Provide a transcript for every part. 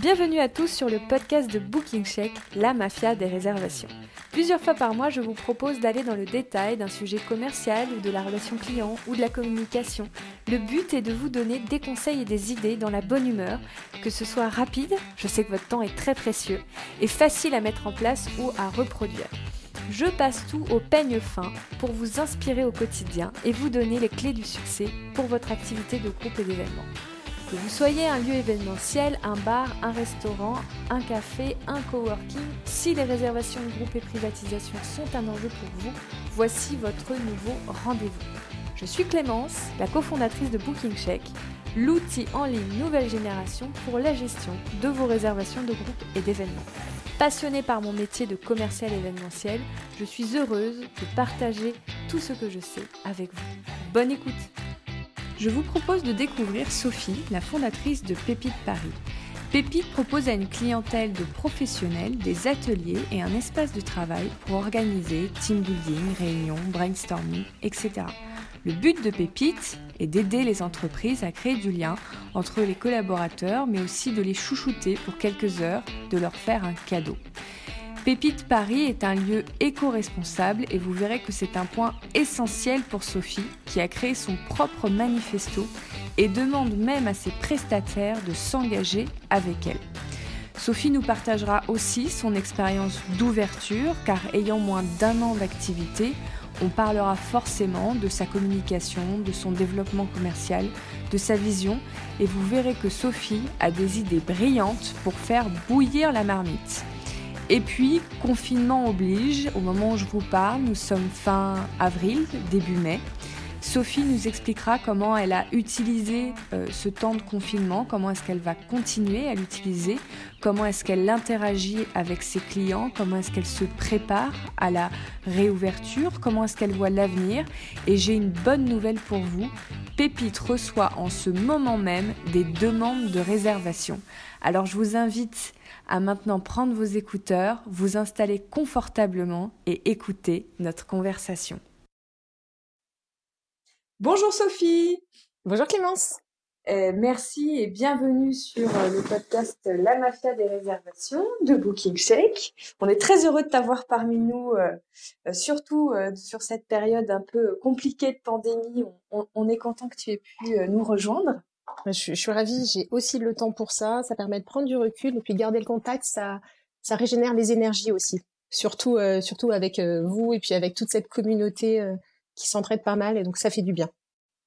Bienvenue à tous sur le podcast de Booking Check, la mafia des réservations. Plusieurs fois par mois, je vous propose d'aller dans le détail d'un sujet commercial ou de la relation client ou de la communication. Le but est de vous donner des conseils et des idées dans la bonne humeur, que ce soit rapide, je sais que votre temps est très précieux, et facile à mettre en place ou à reproduire. Je passe tout au peigne fin pour vous inspirer au quotidien et vous donner les clés du succès pour votre activité de groupe et d'événement. Que vous soyez un lieu événementiel, un bar, un restaurant, un café, un coworking, si les réservations de groupe et privatisation sont un enjeu pour vous, voici votre nouveau rendez-vous. Je suis Clémence, la cofondatrice de Booking Check, l'outil en ligne nouvelle génération pour la gestion de vos réservations de groupe et d'événements. Passionnée par mon métier de commercial événementiel, je suis heureuse de partager tout ce que je sais avec vous. Bonne écoute Je vous propose de découvrir Sophie, la fondatrice de Pépite Paris. Pépite propose à une clientèle de professionnels des ateliers et un espace de travail pour organiser team building, réunions, brainstorming, etc. Le but de Pépite est d'aider les entreprises à créer du lien entre les collaborateurs, mais aussi de les chouchouter pour quelques heures, de leur faire un cadeau. Pépite Paris est un lieu éco-responsable et vous verrez que c'est un point essentiel pour Sophie qui a créé son propre manifesto et demande même à ses prestataires de s'engager avec elle. Sophie nous partagera aussi son expérience d'ouverture car ayant moins d'un an d'activité, on parlera forcément de sa communication, de son développement commercial, de sa vision, et vous verrez que Sophie a des idées brillantes pour faire bouillir la marmite. Et puis, confinement oblige, au moment où je vous parle, nous sommes fin avril, début mai. Sophie nous expliquera comment elle a utilisé euh, ce temps de confinement, comment est-ce qu'elle va continuer à l'utiliser, comment est-ce qu'elle interagit avec ses clients, comment est-ce qu'elle se prépare à la réouverture, comment est-ce qu'elle voit l'avenir. Et j'ai une bonne nouvelle pour vous. Pépite reçoit en ce moment même des demandes de réservation. Alors je vous invite à maintenant prendre vos écouteurs, vous installer confortablement et écouter notre conversation. Bonjour Sophie. Bonjour Clémence. Euh, merci et bienvenue sur euh, le podcast La Mafia des réservations de Booking Shake. On est très heureux de t'avoir parmi nous, euh, surtout sur cette période un peu compliquée de pandémie. On, est content que tu aies pu nous rejoindre. Je, je, suis ravie, j'ai aussi le temps pour ça. Ça permet de prendre du recul et puis garder le contact, ça, ça régénère les énergies aussi. Surtout, surtout avec vous et puis avec toute cette communauté qui s'entraident pas mal et donc ça fait du bien.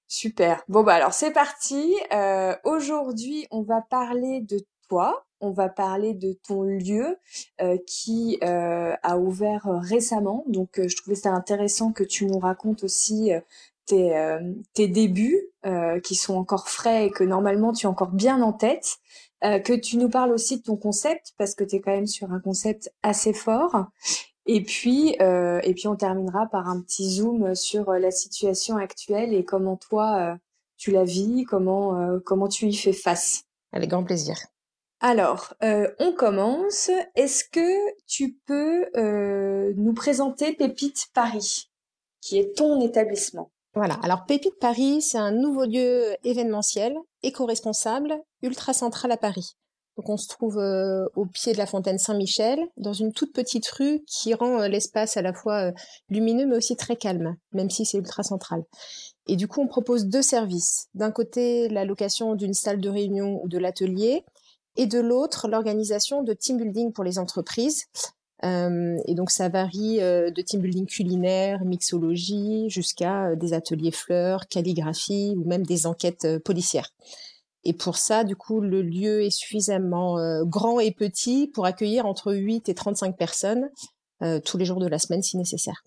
Super. Bon bah alors c'est parti. Euh, Aujourd'hui on va parler de toi. On va parler de ton lieu euh, qui euh, a ouvert récemment. Donc euh, je trouvais ça intéressant que tu nous racontes aussi euh, tes, tes débuts qui sont encore frais et que normalement tu es encore bien en tête. que tu nous parles aussi de ton concept parce que tu es quand même sur un concept assez fort et puis, euh, et puis on terminera par un petit zoom sur euh, la situation actuelle et comment toi euh, tu la vis, comment euh, comment tu y fais face. Avec grand plaisir. Alors, on commence. Est-ce que tu peux nous présenter Pépite Paris, qui est ton établissement? Voilà. Alors Pépite Paris, c'est un nouveau lieu événementiel, éco-responsable, ultra central à Paris. Donc on se trouve euh, au pied de la fontaine Saint-Michel, dans une toute petite rue qui rend euh, l'espace à la fois euh, lumineux mais aussi très calme, même si c'est ultra central. Et du coup, on propose deux services. D'un côté, la location d'une salle de réunion ou de l'atelier, et de l'autre, l'organisation de team building pour les entreprises. Et donc ça varie de team building culinaire, mixologie, jusqu'à des ateliers fleurs, calligraphie ou même des enquêtes policières. Et pour ça, du coup, le lieu est suffisamment euh, grand et petit pour accueillir entre 8 et 35 personnes euh, tous les jours de la semaine si nécessaire.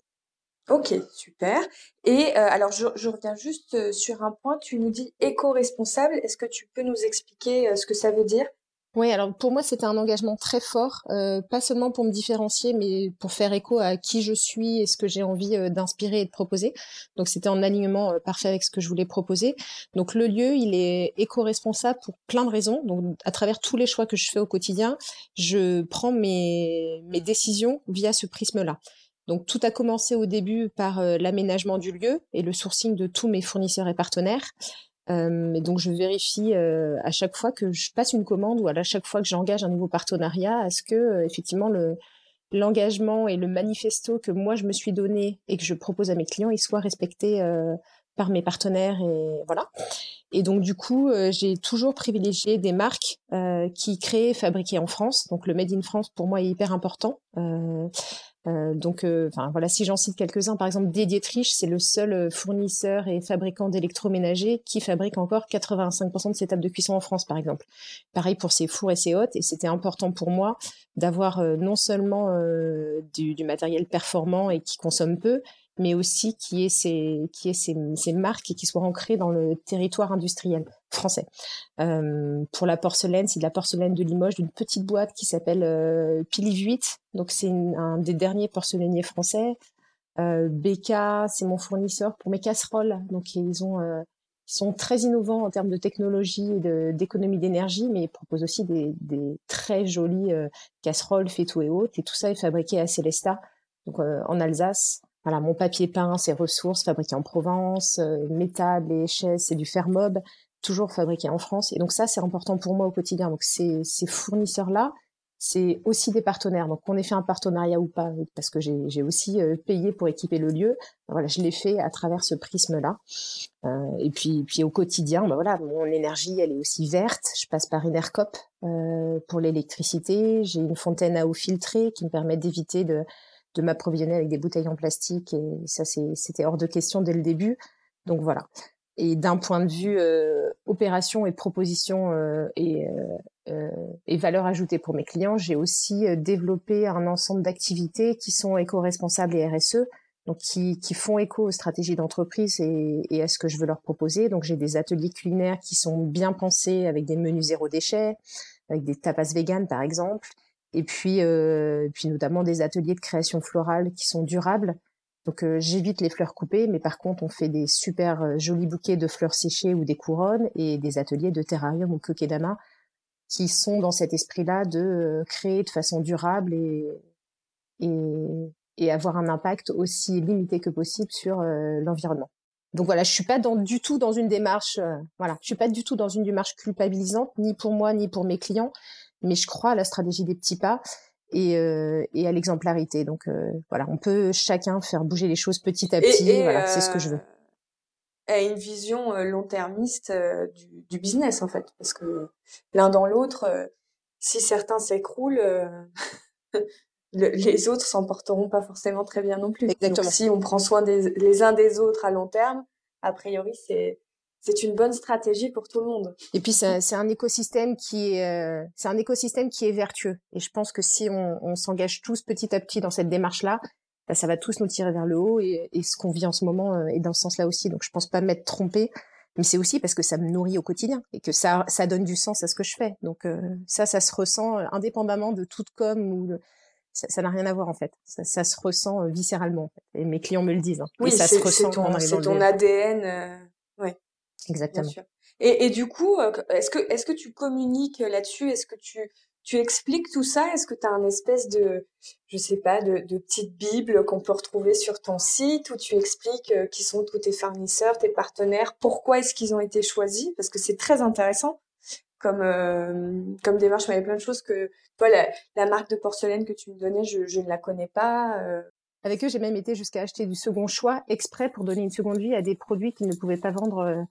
Ok, super. Et euh, alors, je, je, reviens juste sur un point. Tu nous dis éco-responsable. Est-ce que tu peux nous expliquer ce que ça veut dire? Oui, alors pour moi c'était un engagement très fort, euh, pas seulement pour me différencier, mais pour faire écho à qui je suis et ce que j'ai envie euh, d'inspirer et de proposer. Donc c'était en alignement euh, parfait avec ce que je voulais proposer. Donc le lieu, il est éco-responsable pour plein de raisons. Donc à travers tous les choix que je fais au quotidien, je prends mes, mes décisions via ce prisme-là. Donc tout a commencé au début par l'aménagement du lieu et le sourcing de tous mes fournisseurs et partenaires. Euh, et donc, je vérifie euh, à chaque fois que je passe une commande ou à chaque fois que j'engage un nouveau partenariat, à ce que euh, effectivement le l'engagement et le manifesto que moi je me suis donné et que je propose à mes clients, ils soient respectés par mes partenaires et voilà. Et donc du coup, j'ai toujours privilégié des marques qui créent, fabriquées en France. Donc le Made in France pour moi est hyper important. Euh, donc, euh, enfin voilà, si j'en cite quelques-uns, par exemple, Dietrich, c'est le seul euh, fournisseur et fabricant d'électroménagers qui fabrique encore 85% de ses tables de cuisson en France, par exemple. Pareil pour ses fours et ses hôtes, et c'était important pour moi d'avoir non seulement du, matériel performant et qui consomme peu, mais aussi qui ait ces, qui ait ces, ces marques et qui soient ancrées dans le territoire industriel français. Euh, pour la porcelaine, c'est de la porcelaine de Limoges, d'une petite boîte qui s'appelle euh, 8. Donc c'est un des derniers porcelainiers français. Euh, BK, c'est mon fournisseur pour mes casseroles. Donc ils ont euh, ils sont très innovants en termes de technologie et d'économie d'énergie, mais ils proposent aussi des, des très jolies euh, casseroles faites et hautes. Et tout ça est fabriqué à Célesta, donc en Alsace. Voilà, mon papier peint, ses ressources fabriquées en Provence, mes tables et chaises, c'est du Fermob toujours fabriqué en France. Et donc ça, c'est important pour moi au quotidien. Donc ces, ces fournisseurs-là, c'est aussi des partenaires. Donc qu'on ait fait un partenariat ou pas, parce que j'ai aussi euh, payé pour équiper le lieu. Voilà, je l'ai fait à travers ce prisme-là. Euh, et puis, puis au quotidien, ben voilà, mon énergie, elle est aussi verte. Je passe par Enercop euh, pour l'électricité. J'ai une fontaine à eau filtrée qui me permet d'éviter de, de m'approvisionner avec des bouteilles en plastique. Et ça, c'était hors de question dès le début. Donc voilà. Et d'un point de vue euh, opération et proposition euh, et, euh, et valeur ajoutée pour mes clients, j'ai aussi développé un ensemble d'activités qui sont éco-responsables et RSE, donc qui, qui font écho aux stratégies d'entreprise et, et, à ce que je veux leur proposer. Donc j'ai des ateliers culinaires qui sont bien pensés avec des menus zéro déchet, avec des tapas vegan par exemple, et puis, euh, puis notamment des ateliers de création florale qui sont durables donc euh, j'évite les fleurs coupées, mais par contre on fait des super euh, jolis bouquets de fleurs séchées ou des couronnes et des ateliers de terrarium ou kokedama qui sont dans cet esprit-là de euh, créer de façon durable et, et, et, avoir un impact aussi limité que possible sur l'environnement. Donc voilà, je suis pas dans, du tout dans une démarche, voilà, je suis pas du tout dans une démarche culpabilisante ni pour moi ni pour mes clients, mais je crois à la stratégie des petits pas et, euh, et à l'exemplarité. Donc euh, voilà, on peut chacun faire bouger les choses petit à petit. voilà, c'est ce que je veux. À euh, une vision long-termiste du, du, business en fait, parce que l'un dans l'autre, si certains s'écroulent, les autres s'en porteront pas forcément très bien non plus. Exactement. Donc, si on prend soin des, les uns des autres à long terme, a priori c'est c'est une bonne stratégie pour tout le monde. Et puis c'est un écosystème qui est euh, c'est un écosystème qui est vertueux. Et je pense que si on, on s'engage tous petit à petit dans cette démarche là, bah, ça va tous nous tirer vers le haut. Et, et ce qu'on vit en ce moment euh, est dans ce sens-là aussi. Donc je pense pas m'être trompée, mais c'est aussi parce que ça me nourrit au quotidien et que ça ça donne du sens à ce que je fais. Donc euh, ça ça se ressent indépendamment de toute com ou ça n'a rien à voir en fait. Ça, ça se ressent viscéralement. En fait. Et mes clients me le disent. Hein. Oui, ça se ressent. C'est ton, ton ADN. Exactement. Et, et, du coup, euh, est-ce que est-ce que tu communiques là-dessus? Est-ce que tu tu expliques tout ça? Est-ce que tu as un espèce de je sais pas de, de petite bible qu'on peut retrouver sur ton site où tu expliques euh, qui sont tous tes fournisseurs, tes partenaires, pourquoi est-ce qu'ils ont été choisis? Parce que c'est très intéressant comme euh, comme démarche. Il y a plein de choses que toi la, la, marque de porcelaine que tu me donnais, je, je ne la connais pas. Avec eux, j'ai même été jusqu'à acheter du second choix exprès pour donner une seconde vie à des produits qu'ils ne pouvaient pas vendre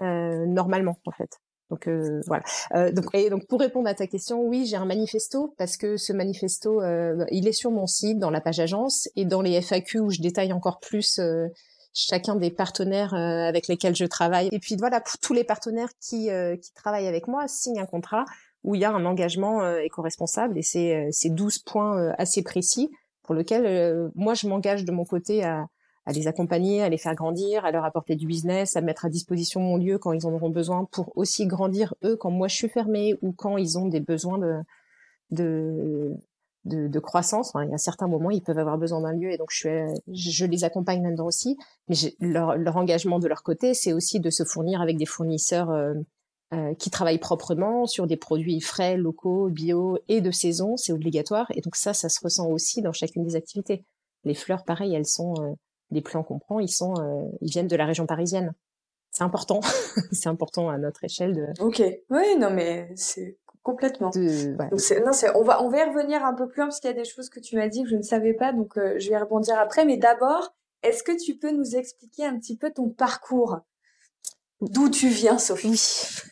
normalement en fait. Donc euh, voilà. Euh, donc, et donc pour répondre à ta question, oui, j'ai un manifesto parce que ce manifesto, euh, il est sur mon site, dans la page agence et dans les FAQ où je détaille encore plus euh, chacun des partenaires avec lesquels je travaille. Et puis voilà, tous les partenaires qui, qui travaillent avec moi, signent un contrat où il y a un engagement éco-responsable et c'est c'est 12 points assez précis pour lequel moi je m'engage de mon côté à à les accompagner, à les faire grandir, à leur apporter du business, à mettre à disposition mon lieu quand ils en auront besoin pour aussi grandir eux quand moi je suis fermée ou quand ils ont des besoins de de, de, de croissance. Enfin, il y a certains moments ils peuvent avoir besoin d'un lieu et donc je, suis, je les accompagne là-dedans aussi. Mais leur, leur engagement de leur côté, c'est aussi de se fournir avec des fournisseurs euh, euh, qui travaillent proprement sur des produits frais, locaux, bio et de saison. C'est obligatoire et donc ça, ça se ressent aussi dans chacune des activités. Les fleurs, pareil, elles sont euh, les plans qu'on prend, ils sont, euh, ils viennent de la région parisienne. c'est important, c'est important à notre échelle de. Ok, oui, non mais c'est complètement. non, c'est, on va on va y revenir un peu plus loin parce qu'il y a des choses que tu m'as dit que je ne savais pas, donc euh, je vais rebondir après. Mais d'abord, est-ce que tu peux nous expliquer un petit peu ton parcours? D'où tu viens, Sophie?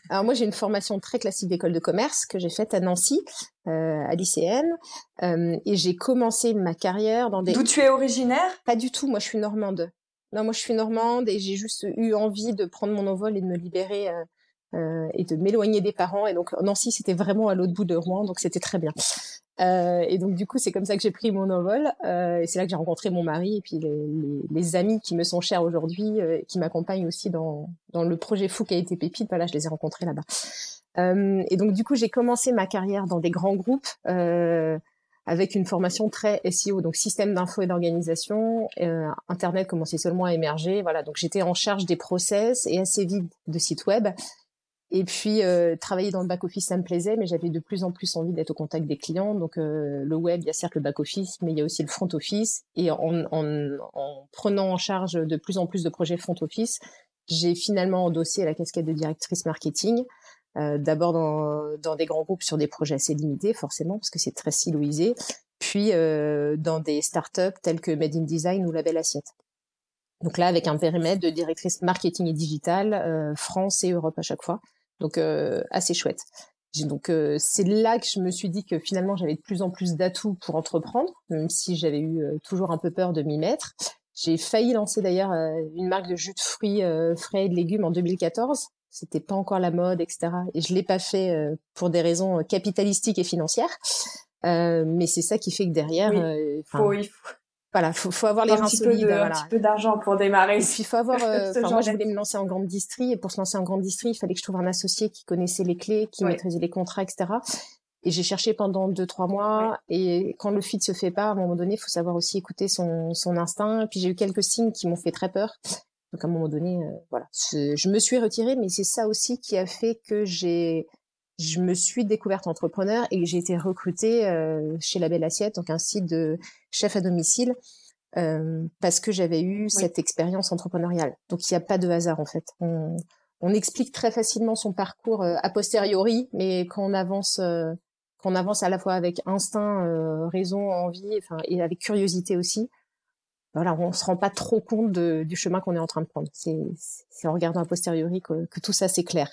Alors moi, j'ai une formation très classique d'école de commerce que j'ai faite à Nancy, euh, à lycéenne, euh, et j'ai commencé ma carrière dans des. D'où tu es originaire? Pas du tout. Moi, je suis normande. Non, moi je suis normande et j'ai juste eu envie de prendre mon envol et de me libérer euh et de m'éloigner des parents. Et donc Nancy, c'était vraiment à l'autre bout de Rouen, donc c'était très bien. Euh, et donc du coup, c'est comme ça que j'ai pris mon envol. Euh, et c'est là que j'ai rencontré mon mari et puis les, les, les amis qui me sont chers aujourd'hui, euh, qui m'accompagnent aussi dans, dans le projet fou qui a été Pépite. Voilà, je les ai rencontrés là-bas. Euh, et donc du coup, j'ai commencé ma carrière dans des grands groupes. Euh, avec une formation très SEO, donc système d'info et d'organisation. Euh, Internet commençait seulement à émerger. Voilà, donc j'étais en charge des process et assez vite de sites web. Et puis euh, travailler dans le back office, ça me plaisait, mais j'avais de plus en plus envie d'être au contact des clients. Donc euh, le web, il y a certes le back office, mais il y a aussi le front office. Et en, en, en prenant en charge de plus en plus de projets front office, j'ai finalement endossé la casquette de directrice marketing. Euh, d'abord dans, dans, des grands groupes sur des projets assez limités, forcément, parce que c'est très siloisé, puis euh, dans des startups telles que Made in Design ou Label Assiette. Donc là, avec un périmètre de directrice marketing et digital, euh, France et Europe à chaque fois. Donc euh, assez chouette. Donc euh, c'est là que je me suis dit que finalement j'avais de plus en plus d'atouts pour entreprendre, même si j'avais eu toujours un peu peur de m'y mettre. J'ai failli lancer d'ailleurs une marque de jus de fruits frais et de légumes en 2014 c'était pas encore la mode, etc. Et je l'ai pas fait euh, pour des raisons euh, capitalistiques et financières. Euh, mais c'est ça qui fait que derrière, oui. faut, il faut, voilà, faut, faut avoir les reins solides. Un petit peu d'argent pour démarrer. Et puis faut avoir. moi, je voulais me lancer en grande distrie, et pour se lancer en grande distrie, il fallait que je trouve un associé qui connaissait les clés, qui maîtrisait les contrats, etc. Et j'ai cherché pendant deux trois mois. Et quand le fit se fait pas, à un moment donné, il faut savoir aussi écouter son, son instinct. Puis j'ai eu quelques signes qui m'ont fait très peur. Donc à un moment donné, euh, voilà, je me suis retirée, mais c'est ça aussi qui a fait que j'ai, je me suis découverte entrepreneur et j'ai été recrutée euh, chez La Belle Assiette, donc un site de chef à domicile, euh, parce que j'avais eu cette expérience entrepreneuriale. Donc il n'y a pas de hasard en fait. On, on explique très facilement son parcours a posteriori, mais quand on avance, quand on avance à la fois avec instinct, raison, envie, enfin et avec curiosité aussi, voilà, on se rend pas trop compte de, du chemin qu'on est en train de prendre. C'est en regardant a posteriori que, que tout ça c'est clair.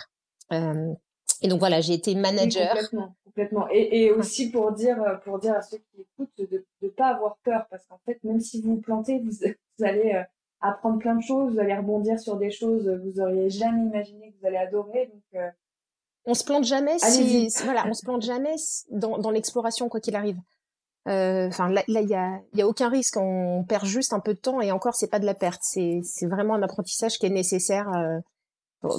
Euh, et donc voilà, j'ai été manager. complètement, complètement. Et, et aussi pour dire pour dire à ceux qui écoutent de ne pas avoir peur, parce qu'en fait, même si vous vous plantez, vous, vous allez euh, apprendre plein de choses, vous allez rebondir sur des choses que vous auriez jamais imaginé que vous allez adorer. Donc euh, on se plante jamais si, voilà, on se plante jamais dans, dans l'exploration quoi qu'il arrive. Euh, enfin, là, il y a, y a aucun risque. On perd juste un peu de temps et encore, c'est pas de la perte. C'est, c'est vraiment un apprentissage qui est nécessaire. Euh,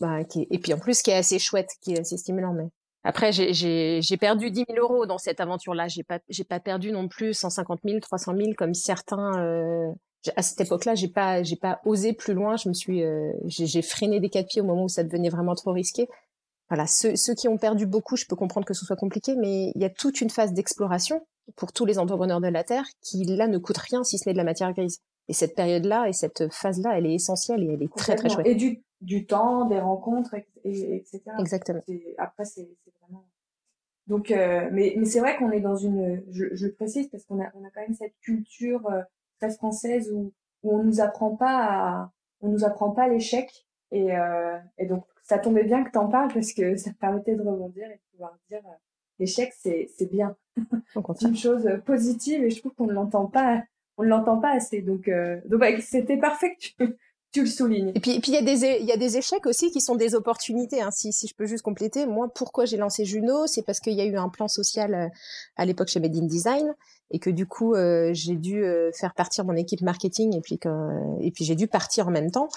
bah, qui et puis en plus, qui est assez chouette, qui est assez stimulant. Mais après, j'ai, perdu 10 000 euros dans cette aventure-là. J'ai pas, j'ai pas perdu non plus 150 000, 300 000 comme certains. Euh, à cette époque-là, j'ai pas, j'ai pas osé plus loin. Je me suis, euh, j'ai, j'ai freiné des quatre pieds au moment où ça devenait vraiment trop risqué. Voilà, ceux, ceux qui ont perdu beaucoup, je peux comprendre que ce soit compliqué, mais il y a toute une phase d'exploration pour tous les entrepreneurs de la Terre qui, là, ne coûte rien si ce n'est de la matière grise. Et cette période-là et cette phase-là, elle est essentielle et elle est très, très chouette. Et du, du temps, des rencontres, et, etc. Exactement. Après, c'est vraiment... Donc, euh, mais, mais c'est vrai qu'on est dans une... Je, je le précise parce qu'on a, on a quand même cette culture euh, très française où, où on nous apprend pas à... On nous apprend pas l'échec. Et, euh, et donc, ça tombait bien que tu en parles parce que ça permettait de rebondir et de pouvoir dire euh, l'échec, c'est, c'est bien. c'est une chose positive et je trouve qu'on ne l'entend pas, on ne l'entend pas assez. Donc, euh, donc bah, c'était parfait que tu, tu le soulignes. Et puis, puis il y a des, il y a des échecs aussi qui sont des opportunités. Hein. Si, si je peux juste compléter, moi, pourquoi j'ai lancé Juno, c'est parce qu'il y a eu un plan social euh, à l'époque chez Made in Design et que du coup, euh, j'ai dû euh, faire partir mon équipe marketing et puis que, et puis j'ai dû partir en même temps.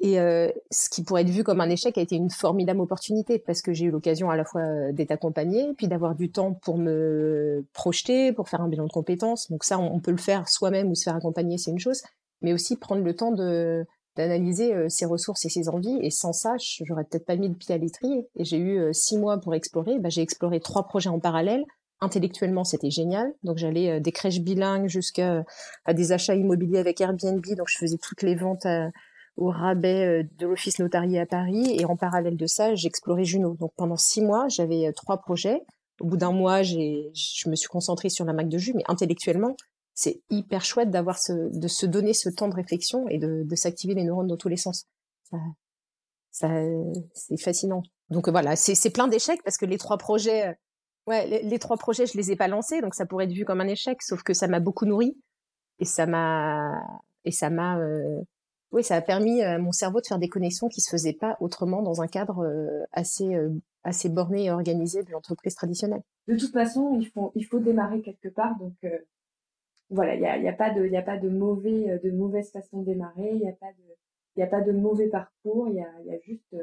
Et euh, ce qui pourrait être vu comme un échec a été une formidable opportunité parce que j'ai eu l'occasion à la fois d'être accompagnée, puis d'avoir du temps pour me projeter, pour faire un bilan de compétences. Donc ça, on, peut le faire soi-même ou se faire accompagner, c'est une chose, mais aussi prendre le temps de d'analyser euh, ses ressources et ses envies. Et sans ça, j'aurais peut-être pas mis le pied à l'étrier. Et j'ai eu six mois pour explorer. Bah, j'ai exploré trois projets en parallèle. Intellectuellement, c'était génial. Donc j'allais des crèches bilingues jusqu'à à des achats immobiliers avec Airbnb. Donc je faisais toutes les ventes. À, au rabais de l'office notarié à Paris. Et en parallèle de ça, j'explorais Juno. Donc pendant six mois, j'avais trois projets. Au bout d'un mois, je me suis concentrée sur la marque de jus, mais intellectuellement, c'est hyper chouette d'avoir de se donner ce temps de réflexion et de, s'activer les neurones dans tous les sens. Ça, c'est fascinant. Donc voilà, c'est, plein d'échecs parce que les trois projets, ouais, les, les, trois projets, je les ai pas lancés, donc ça pourrait être vu comme un échec, sauf que ça m'a beaucoup nourri et ça m'a, et ça m'a, euh, oui, ça a permis à mon cerveau de faire des connexions qui se faisaient pas autrement dans un cadre euh, assez euh, assez borné et organisé de l'entreprise traditionnelle. De toute façon, il faut il faut démarrer quelque part, donc euh, voilà, il y a, y a pas de il y a pas de mauvais de mauvaise façon de démarrer, il y a pas de il y a pas de mauvais parcours, il y a il y a juste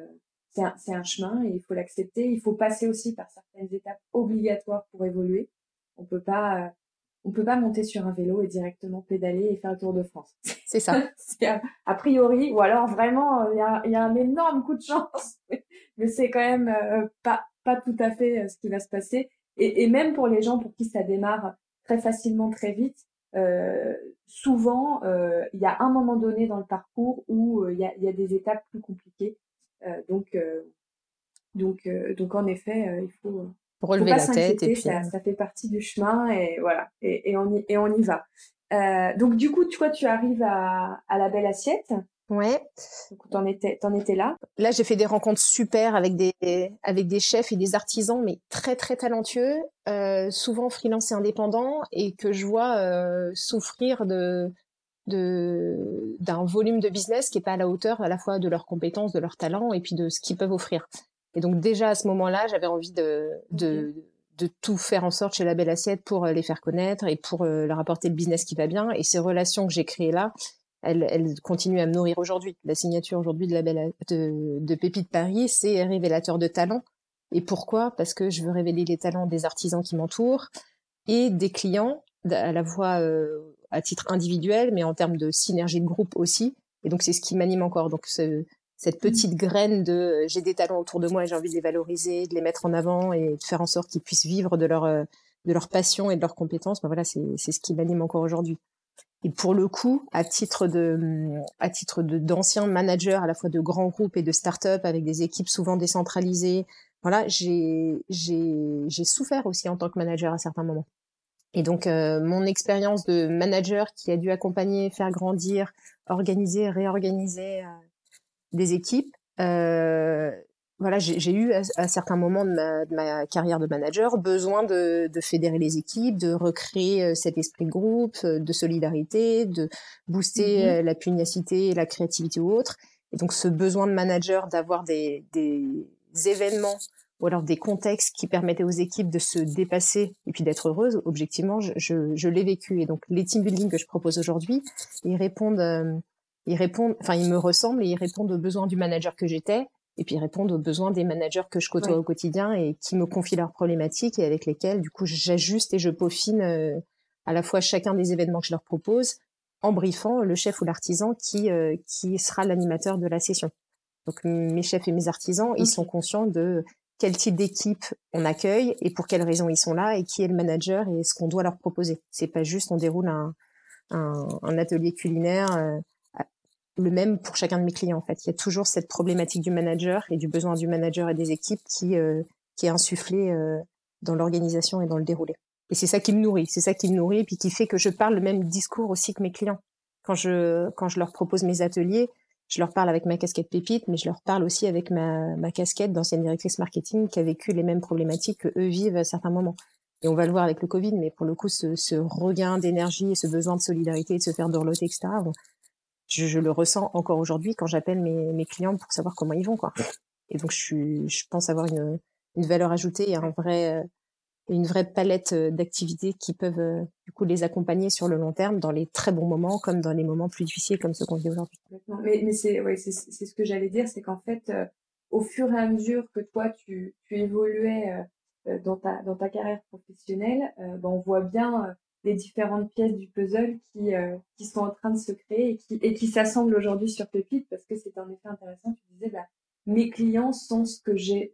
c'est un, c'est un chemin et il faut l'accepter. Il faut passer aussi par certaines étapes obligatoires pour évoluer. On peut pas on peut pas monter sur un vélo et directement pédaler et faire le Tour de France. C'est ça. a, priori, ou alors vraiment, euh, il y, a, y, a, un énorme coup de chance, mais c'est quand même euh, pas pas tout à fait euh, ce qui va se passer. Et, et, même pour les gens pour qui ça démarre très facilement, très vite, euh, souvent il y a un moment donné dans le parcours où il y, a, y, a, des étapes plus compliquées. donc donc donc en effet, il faut relever la tête et puis ça, ça, fait partie du chemin et voilà et, et on y et on y va. Euh, donc du coup, tu vois, tu arrives à, à la belle assiette. Ouais. Donc t'en étais t'en étais là. Là, j'ai fait des rencontres super avec des avec des chefs et des artisans, mais très très talentueux, euh, souvent freelance et indépendants, et que je vois euh, souffrir de de d'un volume de business qui est pas à la hauteur à la fois de leurs compétences, de leurs talents et puis de ce qu'ils peuvent offrir. Et donc déjà à ce moment-là, j'avais envie de, de, de, tout faire en sorte chez La Belle Assiette pour euh, les faire connaître et pour leur apporter le business qui va bien. Et ces relations que j'ai créées là, elles continuent à me nourrir aujourd'hui. La signature aujourd'hui de La Belle de, de Pépite Paris, c'est révélateur de talent. Et pourquoi? Parce que je veux révéler les talents des artisans qui m'entourent et des clients, à la fois euh, à titre individuel, mais en termes de synergie de groupe aussi. Et donc c'est ce qui m'anime encore. Donc ce, cette petite graine de euh, j'ai des talents autour de moi et j'ai envie de les valoriser, de les mettre en avant et de faire en sorte qu'ils puissent vivre de leur euh, de leur passion et de leurs compétences. Ben voilà, c'est c'est ce qui m'anime encore aujourd'hui. Et pour le coup, à titre de à titre de d'anciens managers à la fois de grands groupes et de start-up avec des équipes souvent décentralisées, voilà, j'ai j'ai souffert aussi en tant que manager à certains moments. Et donc euh, mon expérience de manager qui a dû accompagner, faire grandir, organiser, réorganiser des équipes. Euh, voilà, j'ai eu à, certains moments de ma, de ma, carrière de manager besoin de, de, fédérer les équipes, de recréer euh, cet esprit de groupe, euh, de solidarité, de booster mm-hmm. la pugnacité, la créativité ou autre. Et donc ce besoin de manager d'avoir des, des événements ou alors des contextes qui permettaient aux équipes de se dépasser et puis d'être heureuses, objectivement, je, je, je l'ai vécu. Et donc les team building que je propose aujourd'hui, ils répondent ils répondent, enfin, ils me ressemblent et ils répondent aux besoins du manager que j'étais, et puis ils répondent aux besoins des managers que je côtoie au quotidien et qui me confient leurs problématiques et avec lesquels, du coup, j'ajuste et je peaufine euh, à la fois chacun des événements que je leur propose, en briefant le chef ou l'artisan qui euh, qui sera l'animateur de la session. Donc mes chefs et mes artisans, ils sont conscients de quel type d'équipe on accueille et pour quelles raisons ils sont là et qui est le manager et ce qu'on doit leur proposer. C'est pas juste on déroule un, un, un atelier culinaire euh, le même pour chacun de mes clients en fait. Il y a toujours cette problématique du manager et du besoin du manager et des équipes qui euh, qui est insufflé euh, dans l'organisation et dans le déroulé. Et c'est ça qui me nourrit, c'est ça qui me nourrit et puis qui fait que je parle le même discours aussi que mes clients. Quand je quand je leur propose mes ateliers, je leur parle avec ma casquette pépite, mais je leur parle aussi avec ma, ma casquette d'ancienne directrice marketing qui a vécu les mêmes problématiques que eux vivent à certains moments. Et on va le voir avec le Covid, mais pour le coup, ce, ce regain d'énergie et ce besoin de solidarité, de se faire dorloter, etc je, je le ressens encore aujourd'hui quand j'appelle mes, mes clients pour savoir comment ils vont quoi. Et donc je suis, je pense avoir une, une valeur ajoutée et un vrai, une vraie palette d'activités qui peuvent euh, du coup les accompagner sur le long terme dans les très bons moments comme dans les moments plus difficiles comme ceux qu'on vit aujourd'hui. Mais, mais c'est ouais, c'est ce que j'allais dire, c'est qu'en fait euh, au fur et à mesure que toi tu, tu évoluais euh, dans ta dans ta carrière professionnelle, ben, on voit bien les différentes pièces du puzzle qui, euh, qui sont en train de se créer et qui, et qui s'assemblent aujourd'hui sur Pépite parce que c'est en effet intéressant. Tu disais, bah, mes clients sont ce que j'ai,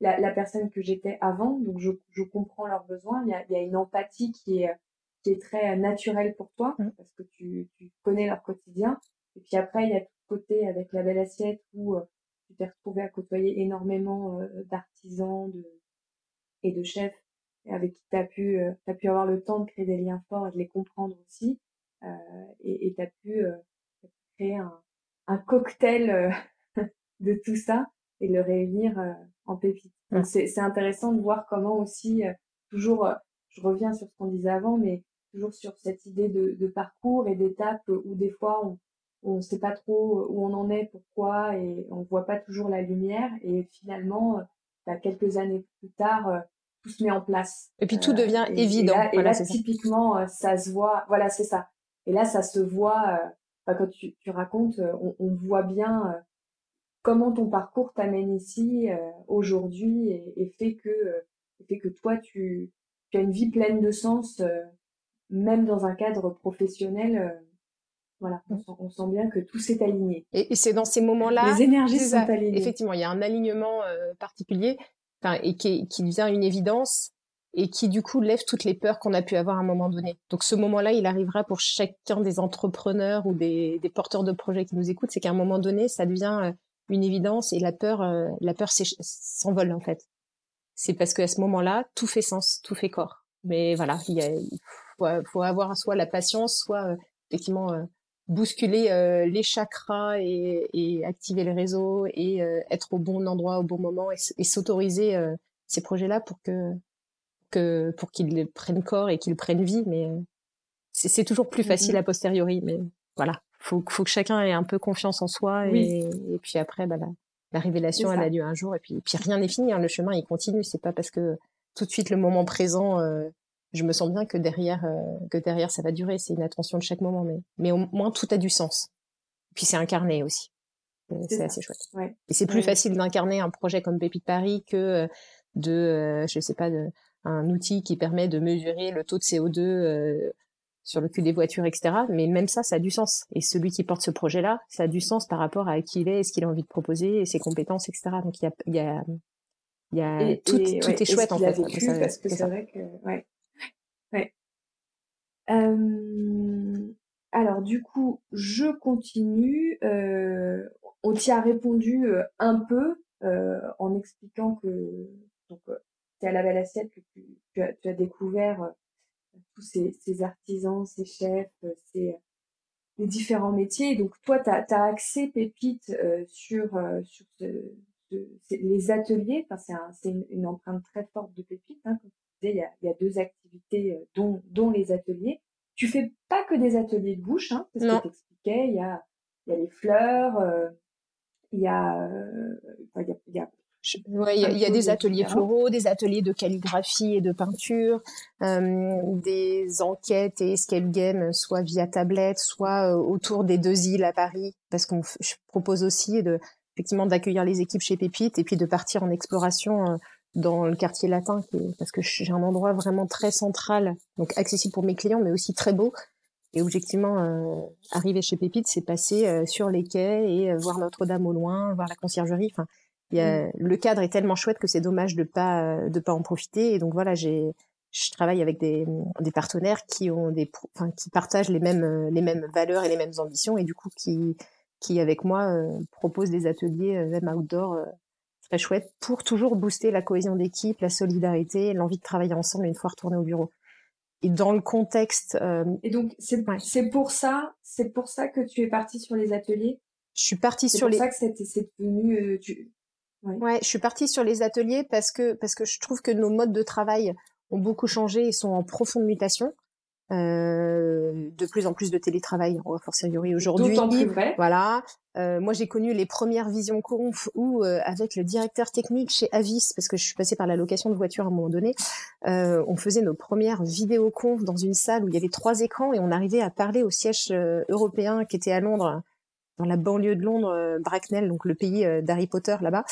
la, la personne que j'étais avant, donc je, je comprends leurs besoins. Il y a, il y a une empathie qui est, qui est très naturelle pour toi mmh. parce que tu, tu connais leur quotidien. Et puis après, il y a tout côté avec la belle assiette où tu t'es retrouvé à côtoyer énormément d'artisans de, et de chefs avec qui tu as pu, as pu avoir le temps de créer des liens forts et de les comprendre aussi. et tu as pu créer un, un cocktail de tout ça et le réunir en pépites. Donc c'est intéressant de voir comment aussi, toujours, je reviens sur ce qu'on disait avant, mais toujours sur cette idée de, de parcours et d'étapes où des fois on on ne sait pas trop où on en est, pourquoi, et on voit pas toujours la lumière. Et finalement, bah, quelques années plus tard, tout se met en place. Et puis tout devient évident. Et là, typiquement, ça se voit. Voilà, c'est ça. Et là, ça se voit. Bah, quand tu, tu racontes, on, on, voit bien comment ton parcours t'amène ici aujourd'hui et, et, fait que fait que toi, tu, tu as une vie pleine de sens, même dans un cadre professionnel voilà, mmh. on sent, bien que tout s'est aligné. Et, c'est dans ces moments-là. Les énergies sont alignées. Effectivement, il y a un alignement euh, particulier, et qui, devient une évidence et qui du coup lève toutes les peurs qu'on a pu avoir à un moment donné. Donc ce moment-là, il arrivera pour chacun des entrepreneurs ou des, porteurs de projets qui nous écoutent, c'est qu'à un moment donné, ça devient euh, une évidence et la peur, euh, la peur s'envole en fait. C'est parce qu'à ce moment-là, tout fait sens, tout fait corps. Mais voilà, il, faut, faut, avoir soit la patience, soit effectivement bousculer euh, les chakras et, et, activer le réseau et euh, être au bon endroit au bon moment et, s'autoriser euh, ces projets-là pour que, que pour qu'ils prennent corps et qu'ils prennent vie. Mais c'est toujours plus facile mm-hmm. a posteriori. Mais voilà, faut, faut que chacun ait un peu confiance en soi et, et puis après, bah, la, la révélation, elle a lieu un jour et puis, puis rien n'est fini. Hein, le chemin, il continue. C'est pas parce que tout de suite le moment présent je me sens bien que derrière, euh, que derrière ça va durer. C'est une attention de chaque moment, mais, mais au moins tout a du sens. Puis c'est incarné aussi. Euh, c'est assez chouette. Ouais. Et c'est plus facile d'incarner un projet comme Pépite Paris que euh, de, je sais pas, de, un outil qui permet de mesurer le taux de CO2 sur le cul des voitures, etc. Mais même ça, ça a du sens. Et celui qui porte ce projet-là, ça a du sens par rapport à qui il est, ce qu'il a envie de proposer, et ses compétences, etc. Donc il y a, il y a, y a tout, tout est chouette en fait. Vécu, parce que c'est vrai que, ouais. Ouais. Alors du coup, je continue. On t'y a répondu un peu en expliquant que donc c'est à la belle assiette que tu, as, tu as, découvert tous ces, artisans, ces chefs, ces les différents métiers. Donc toi, tu as, axé Pépite sur sur les ateliers. Enfin, c'est un, une, une, empreinte très forte de Pépite. Hein, il y a, il y a deux activités, euh, dont, dont les ateliers. Tu fais pas que des ateliers de bouche, hein, c'est ce que t'expliquais. Il y a, il y a les fleurs, euh, il y a, euh, il y a, il y a Ouais, il y, a des ateliers floraux, des ateliers de calligraphie et de peinture, euh, des enquêtes et escape games, soit via tablette, soit autour des deux îles à Paris, parce qu'on je propose aussi de effectivement d'accueillir les équipes chez Pépite et puis de partir en exploration dans le quartier latin, parce que j'ai un endroit vraiment très central, donc accessible pour mes clients, mais aussi très beau. Et objectivement, euh, arriver chez Pépite, c'est passer euh, sur les quais et euh, voir Notre-Dame au loin, voir la conciergerie. Enfin, y a, mm. le cadre est tellement chouette que c'est dommage de pas de pas en profiter. Et donc voilà, j'ai je travaille avec des, des partenaires qui ont des enfin, qui partagent les mêmes les mêmes valeurs et les mêmes ambitions et du coup qui qui avec moi proposent des ateliers même outdoor chouette pour toujours booster la cohésion d'équipe, la solidarité, l'envie de travailler ensemble une fois retourné au bureau. Et dans le contexte. Euh, et donc c'est pour ça, c'est pour ça que tu es partie sur les ateliers? Je suis partie sur les. C'est pour ça que c'est devenu. Euh, tu... ouais. ouais, je suis partie sur les ateliers parce que parce que je trouve que nos modes de travail ont beaucoup changé et sont en profonde mutation. Euh, de plus en plus de télétravail, a fortiori aujourd'hui. Voilà. Euh, moi, j'ai connu les premières visions conf où, euh, avec le directeur technique chez Avis, parce que je suis passée par la location de voiture à un moment donné, euh, on faisait nos premières vidéos conf dans une salle où il y avait trois écrans et on arrivait à parler au siège euh, européen qui était à Londres la banlieue de Londres, euh, Bracknell, donc le pays euh, d'Harry Potter là-bas.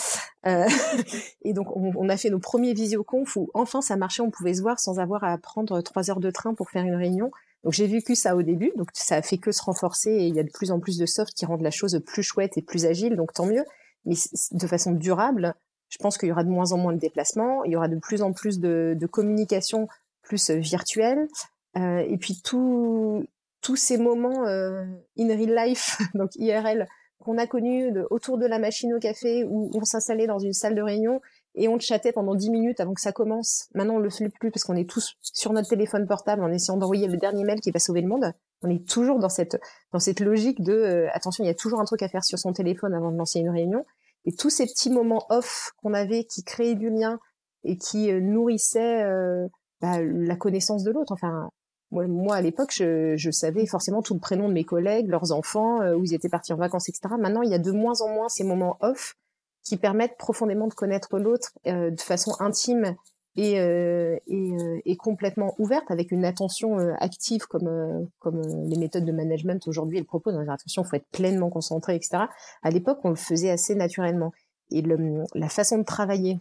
Euh, et donc on, a fait nos premiers visioconf où enfin ça marchait, on pouvait se voir sans avoir à prendre trois heures de train pour faire une réunion. Donc j'ai vécu ça au début, donc ça a fait que se renforcer et il y a de plus en plus de soft qui rendent la chose plus chouette et plus agile, donc tant mieux. Mais de façon durable, je pense qu'il y aura de moins en moins de déplacements, il y aura de plus en plus de, de communication plus virtuelle, et puis tout tous ces moments in real life, donc IRL, qu'on a connus autour de la machine au café où on s'installait dans une salle de réunion et on chattait pendant 10 minutes avant que ça commence. Maintenant, on le fait plus parce qu'on est tous sur notre téléphone portable en essayant d'envoyer le dernier mail qui va sauver le monde. On est toujours dans cette dans cette logique de euh, attention, il y a toujours un truc à faire sur son téléphone avant de lancer une réunion. Et tous ces petits moments off qu'on avait qui créaient du lien et qui euh, nourrissaient euh, bah, la connaissance de l'autre. Enfin, moi, à l'époque, je, je, savais forcément tout le prénom de mes collègues, leurs enfants, où ils étaient partis en vacances, etc. Maintenant, il y a de moins en moins ces moments off qui permettent profondément de connaître l'autre euh, de façon intime et, euh, et, euh, et, complètement ouverte, avec une attention active comme, comme les méthodes de management aujourd'hui elles proposent. Attention, il faut être pleinement concentré, etc. À l'époque, on le faisait assez naturellement. Et le, la façon de travailler,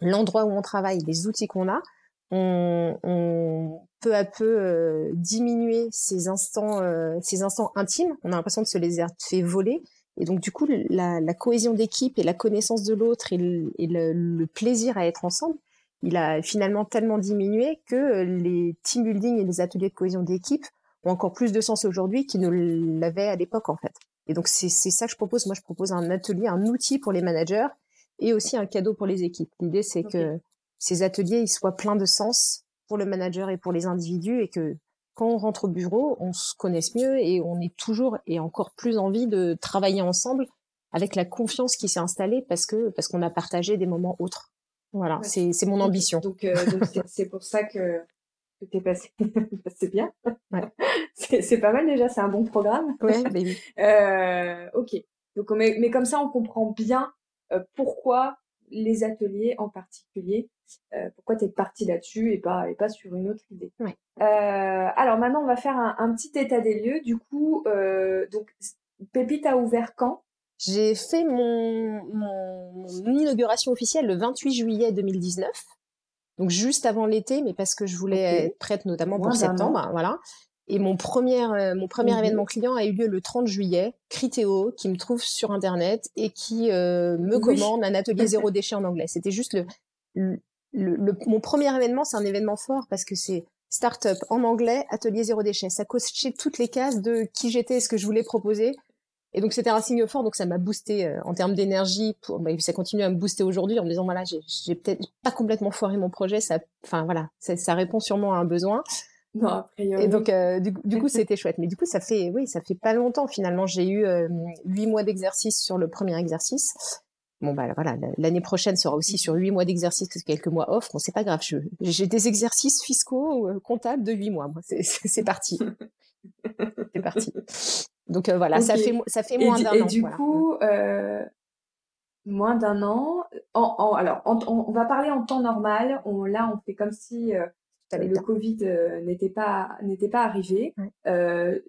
l'endroit où on travaille, les outils qu'on a, on, on, peu à peu euh, diminuer ces instants, ces instants intimes. On a l'impression de se les fait voler et donc, du coup, la, la cohésion d'équipe et la connaissance de l'autre et, le, et le, plaisir à être ensemble, il a finalement tellement diminué que euh, les team building et les ateliers de cohésion d'équipe ont encore plus de sens aujourd'hui qu'ils ne l'avaient à l'époque, en fait. Et donc, c'est ça que je propose. Moi, je propose un atelier, un outil pour les managers et aussi un cadeau pour les équipes. L'idée, c'est que ces ateliers, ils soient pleins de sens pour le manager et pour les individus et que quand on rentre au bureau, on se connaisse mieux et on est toujours et encore plus envie de travailler ensemble avec la confiance qui s'est installée parce que parce qu'on a partagé des moments autres. Voilà, c'est c'est mon ambition. Donc euh, c'est pour ça que que t'es passé. c'est bien. Ouais. c'est pas mal déjà, c'est un bon programme. Ouais, oui. euh, ok. Donc mais, mais comme ça on comprend bien euh, pourquoi les ateliers en particulier euh, pourquoi tu es parti là-dessus et pas, et pas sur une autre idée. Ouais. Euh, alors maintenant, on va faire un, un, petit état des lieux. Du coup, euh, donc Pépite a ouvert quand? J'ai fait mon, mon, mon, inauguration officielle le 28 juillet 2019. Donc juste avant l'été, mais parce que je voulais être prête notamment pour septembre, voilà. Et mon premier, euh, mon premier mhm. événement client a eu lieu le 30 juillet. Critéo, qui me trouve sur Internet et qui euh, me commande un atelier zéro déchet en anglais. C'était juste le, le, mon premier événement, c'est un événement fort parce que c'est start-up en anglais, atelier zéro déchet. Ça cochait toutes les cases de qui j'étais et ce que je voulais proposer. Et donc c'était un signe fort, donc ça m'a boosté euh, en termes d'énergie. Pour, bah, ça continue à me booster aujourd'hui en me disant voilà, j'ai peut-être pas complètement foiré mon projet. Ça, enfin voilà, ça, répond sûrement à un besoin. Non, après, et donc euh, du, du, coup c'était chouette. Mais du coup ça fait oui, ça fait pas longtemps finalement. J'ai eu euh, huit mois d'exercice sur le premier exercice Bon bah voilà, l'année prochaine sera aussi sur huit mois d'exercice, quelques mois off. Bon, c'est pas grave, j'ai des exercices fiscaux euh, comptables de huit mois. Moi, c'est parti, c'est parti. Donc voilà, ça fait ça fait moins d'un an. Et du coup, moins d'un an. En, en, alors, on va parler en temps normal. On, là, on fait comme si euh, le Covid n'était pas n'était pas arrivé.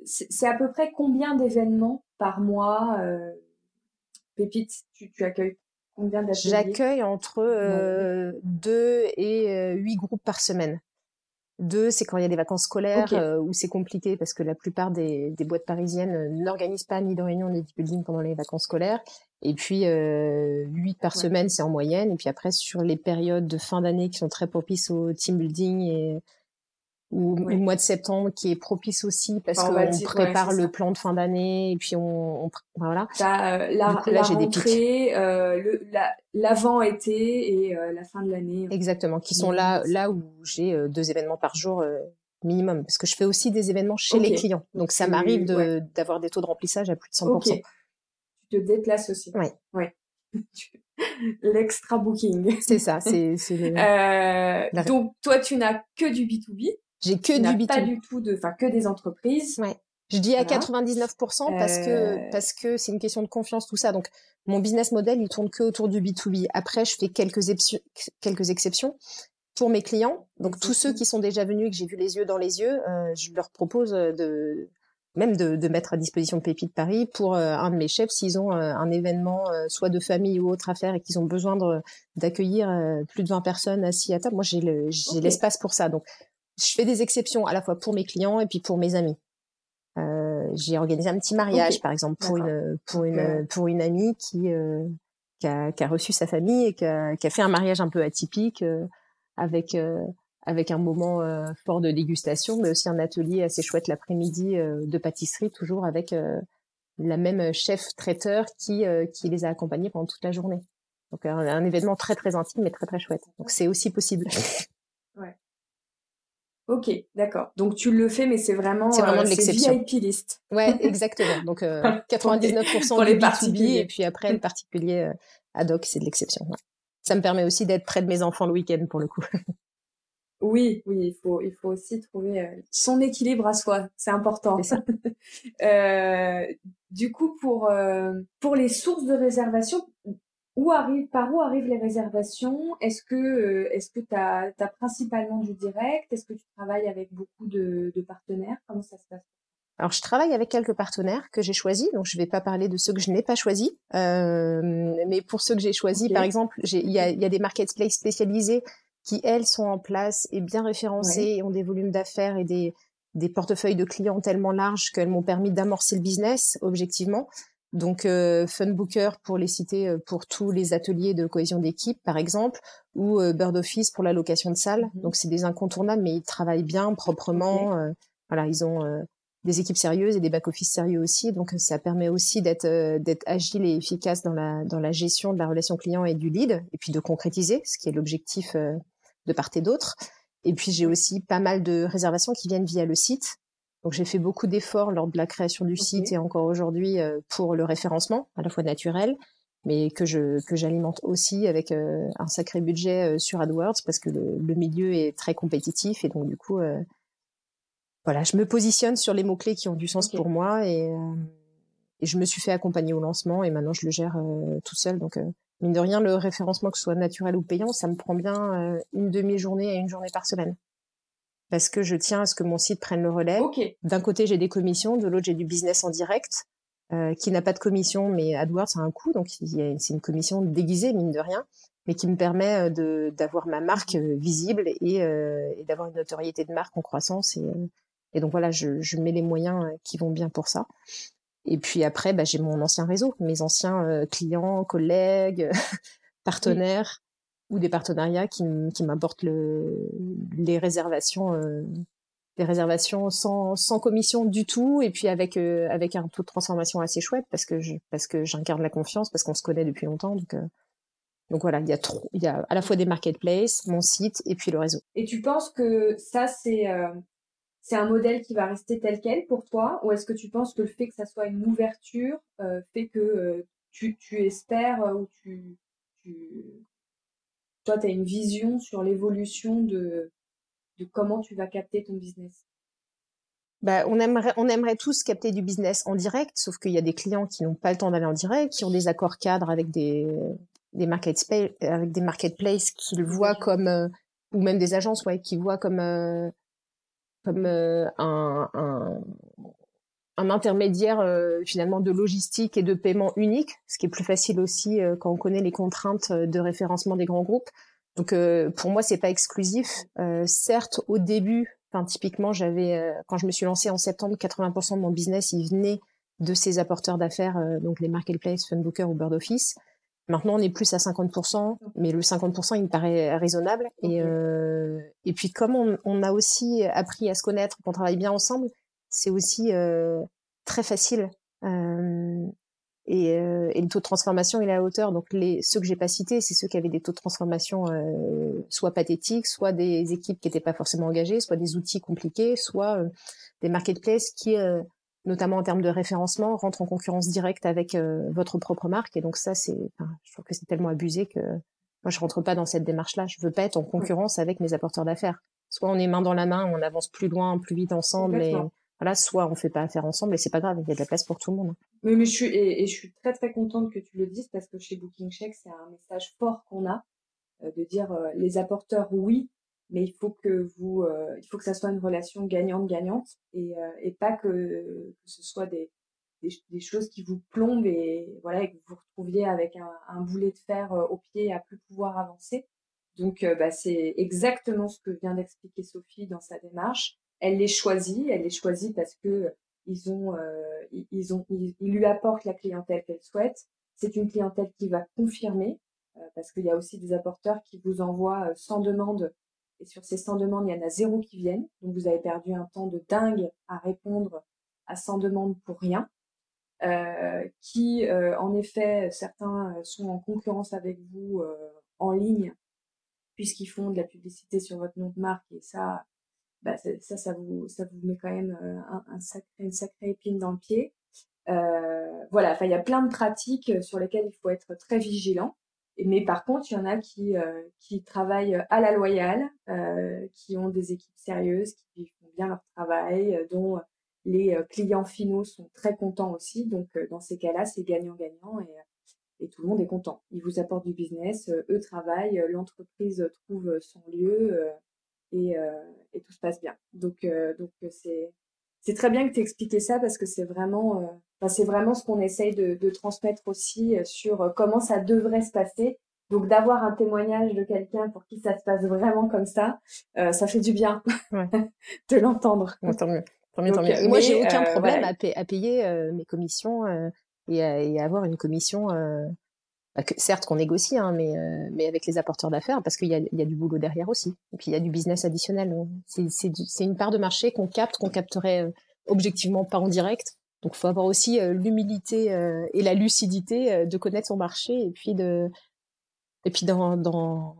c'est à peu près combien d'événements par mois Pépite, tu, tu accueilles J'accueille entre euh, deux et euh, huit groupes par semaine. Deux, c'est quand il y a des vacances scolaires euh, où c'est compliqué parce que la plupart des, des boîtes parisiennes n'organisent pas ni de réunion ni de building pendant les vacances scolaires. Et puis huit par semaine, c'est en moyenne. Et puis après, sur les périodes de fin d'année qui sont très propices au team building et ou le mois de septembre qui est propice aussi parce qu'on prépare le plan de fin d'année et puis on, on voilà. Euh, la, coup, la rentrée, euh, l'avant-été et euh, la fin de l'année. Exactement, qui sont là là où j'ai euh, deux événements par jour euh, minimum parce que je fais aussi des événements chez les clients. Donc ça m'arrive de d'avoir des taux de remplissage à plus de 100%. Okay. Tu te déplaces aussi. Oui. Ouais. L'extra booking. C'est ça, c'est c'est le... Donc toi tu n'as que du B2B. J'ai que du B2B. Pas du tout de, enfin, que des entreprises. Ouais. Je dis à 99% parce que euh. parce que c'est une question de confiance tout ça. Donc mon business model il tourne que autour du B2B. Après je fais quelques quelques exceptions pour mes clients. Donc tous ceux qui sont déjà venus et que j'ai vu les yeux dans les yeux, euh, je leur propose de même de, de, mettre à disposition Pépite Paris pour euh, un de mes chefs s'ils ont un événement soit de famille ou autre à faire et qu'ils ont besoin d'accueillir plus de 20 personnes assis à table. Moi j'ai l'espace pour ça. Donc je fais des exceptions à la fois pour mes clients et puis pour mes amis. Euh, j'ai organisé un petit mariage, par exemple, pour une pour une pour une amie qui euh, qui, a, qui, a, reçu sa famille et qui a, qui a, fait un mariage un peu atypique euh, avec euh, avec un moment fort de dégustation, mais aussi un atelier assez chouette l'après-midi de pâtisserie, toujours avec la même chef traiteur qui, qui les a accompagnés pendant toute la journée. Donc un, événement très très intime mais très très chouette. Donc c'est aussi possible. Ouais. Ok, d'accord. Donc tu le fais, mais c'est vraiment, c'est vraiment de l'exception. VIP list. Ouais, exactement. Donc 99% pour les particuliers et puis après le particulier ad hoc, c'est de l'exception. Ça me permet aussi d'être près de mes enfants le week-end pour le coup. Oui, oui, il faut, il faut aussi trouver son équilibre à soi, c'est important. euh, du coup, pour pour les sources de réservation, où arrive, par où arrivent les réservations? Est-ce que est-ce que tu as, principalement du direct? Est-ce que tu travailles avec beaucoup de, de partenaires? Comment ça se passe? Alors, je travaille avec quelques partenaires que j'ai choisis, donc je ne vais pas parler de ceux que je n'ai pas choisis. Euh, mais pour ceux que j'ai choisis, par exemple, il y a, y a, des marketplaces spécialisés qui, elles, sont en place et bien référencées et ont des volumes d'affaires et des, des portefeuilles de clients tellement larges qu'elles m'ont permis d'amorcer le business objectivement. Donc euh, Funbooker pour les citer euh, pour tous les ateliers de cohésion d'équipe par exemple, ou euh, Bird Office pour la location de salles. Mhm. Donc c'est des incontournables, mais ils travaillent bien, proprement. Euh, voilà, ils ont des équipes sérieuses et des back office sérieux aussi. Donc ça permet aussi d'être d'être agile et efficace dans la dans la gestion de la relation client et du lead, et puis de concrétiser, ce qui est l'objectif de part et d'autre. Et puis j'ai aussi pas mal de réservations qui viennent via le site. Donc j'ai fait beaucoup d'efforts lors de la création du site et encore aujourd'hui euh, pour le référencement, à la fois naturel, mais que je que j'alimente aussi avec euh, un sacré budget euh, sur AdWords parce que le, le, milieu est très compétitif et donc du coup voilà, je me positionne sur les mots clés qui ont du sens pour moi et, et, je me suis fait accompagner au lancement et maintenant je le gère tout seul. Donc mine de rien le référencement que ce soit naturel ou payant, ça me prend bien une demi-journée à une journée par semaine parce que je tiens à ce que mon site prenne le relais. D'un côté, j'ai des commissions, de l'autre, j'ai du business en direct, euh, qui n'a pas de commission, mais AdWords a un coût, donc c'est une commission déguisée, mine de rien, mais qui me permet euh, d'avoir ma marque euh, visible et, euh, et d'avoir une notoriété de marque en croissance. Et, et donc voilà, je, je, mets les moyens qui vont bien pour ça. Et puis après, bah, j'ai mon ancien réseau, mes anciens clients, collègues, partenaires ou des partenariats qui, qui m'apportent le, les réservations, euh, les réservations sans, sans commission du tout, et puis avec euh, avec un taux de transformation assez chouette parce que parce que j'incarne la confiance, parce qu'on se connaît depuis longtemps, donc. Euh, donc voilà, il y a trop, il y a à la fois des marketplaces, mon site et puis le réseau. Et tu penses que ça c'est c'est un modèle qui va rester tel quel pour toi, ou est-ce que tu penses que le fait que ça soit une ouverture fait que tu, tu espères ou tu toi, tu as une vision sur l'évolution de, de comment tu vas capter ton business? Bah, on aimerait, on aimerait tous capter du business en direct, sauf qu'il y a des clients qui n'ont pas le temps d'aller en direct, qui ont des accords cadres avec des, des marketplaces, avec des marketplaces qu'ils voient comme, euh, ou même des agences, ouais, qui voient comme, euh, comme euh, un, un, un intermédiaire euh, finalement de logistique et de paiement unique, ce qui est plus facile aussi euh, quand on connaît les contraintes euh, de référencement des grands groupes. Donc pour moi c'est pas exclusif. certes au début, enfin typiquement j'avais quand je me suis lancée en septembre, 80% de mon business il venait de ces apporteurs d'affaires, donc les marketplaces, Funbooker ou Bird Office. Maintenant, on est plus à 50%, mais le 50%, il me paraît raisonnable. Et, et puis, comme on, on, a aussi appris à se connaître, qu'on travaille bien ensemble, c'est aussi euh, très facile. Euh, et, euh, et, le taux de transformation est à hauteur. Donc les ceux que j'ai pas cités, c'est ceux qui avaient des taux de transformation soit pathétiques, soit des équipes qui n'étaient pas forcément engagées, soit des outils compliqués, soit des marketplaces qui, notamment en termes de référencement, rentrent en concurrence directe avec votre propre marque. Et donc ça, c'est, enfin, je trouve que c'est tellement abusé que moi je rentre pas dans cette démarche-là. Je veux pas être en concurrence avec mes apporteurs d'affaires. Soit on est main dans la main, on avance plus loin, plus vite ensemble et voilà, soit on fait pas affaire ensemble et c'est pas grave, il y a de la place pour tout le monde. Mais, mais je suis et, je suis très très contente que tu le dises parce que chez Booking Check c'est un message fort qu'on a euh, de dire euh, les apporteurs oui, mais il faut que vous euh, il faut que ça soit une relation gagnante gagnante et et pas que, ce soit des, des, choses qui vous plombent et voilà et que vous vous retrouviez avec un, un boulet de fer au pied à plus pouvoir avancer. Donc bah, c'est exactement ce que vient d'expliquer Sophie dans sa démarche elle les choisit, elle les choisit parce que ils ont, euh, ils ont, ils, lui apportent la clientèle qu'elle souhaite. C'est une clientèle qui va confirmer euh, parce qu'il y a aussi des apporteurs qui vous envoient euh, sans demande et sur ces 100 demandes, il y en a zéro qui viennent. Donc vous avez perdu un temps de dingue à répondre à 100 demandes pour rien. Euh, qui, euh, en effet, certains sont en concurrence avec vous euh, en ligne, puisqu'ils font de la publicité sur votre nom de marque, et ça, bah, ça, ça vous, ça vous met quand même un, un sacré, une sacrée épine dans le pied. voilà, enfin, il y a plein de pratiques sur lesquelles il faut être très vigilant. Mais par contre, il y en a qui, qui travaillent à la loyale, euh, qui ont des équipes sérieuses, qui font bien leur travail, dont les euh, clients finaux sont très contents aussi. Donc, euh, dans ces cas-là, c'est gagnant-gagnant et, et, tout le monde est content. Ils vous apportent du business, euh, eux travaillent, l'entreprise trouve son lieu et, et, tout se passe bien. Donc, donc c'est c'est très bien que tu expliqué ça parce que c'est vraiment, c'est vraiment ce qu'on essaye de, de, transmettre aussi sur comment ça devrait se passer. Donc d'avoir un témoignage de quelqu'un pour qui ça se passe vraiment comme ça, ça fait du bien ouais. de l'entendre. Tant mieux. Et moi, j'ai aucun euh, problème à, payer euh, mes commissions euh, et, à, avoir une commission. Bah, certes, qu'on négocie, hein, mais, mais avec les apporteurs d'affaires, parce qu'il y a, y a du boulot derrière aussi. Et puis, il y a du business additionnel. C'est une part de marché qu'on capte, qu'on capterait objectivement pas en direct. Donc, il faut avoir aussi l'humilité et la lucidité de connaître son marché et puis de et puis d'en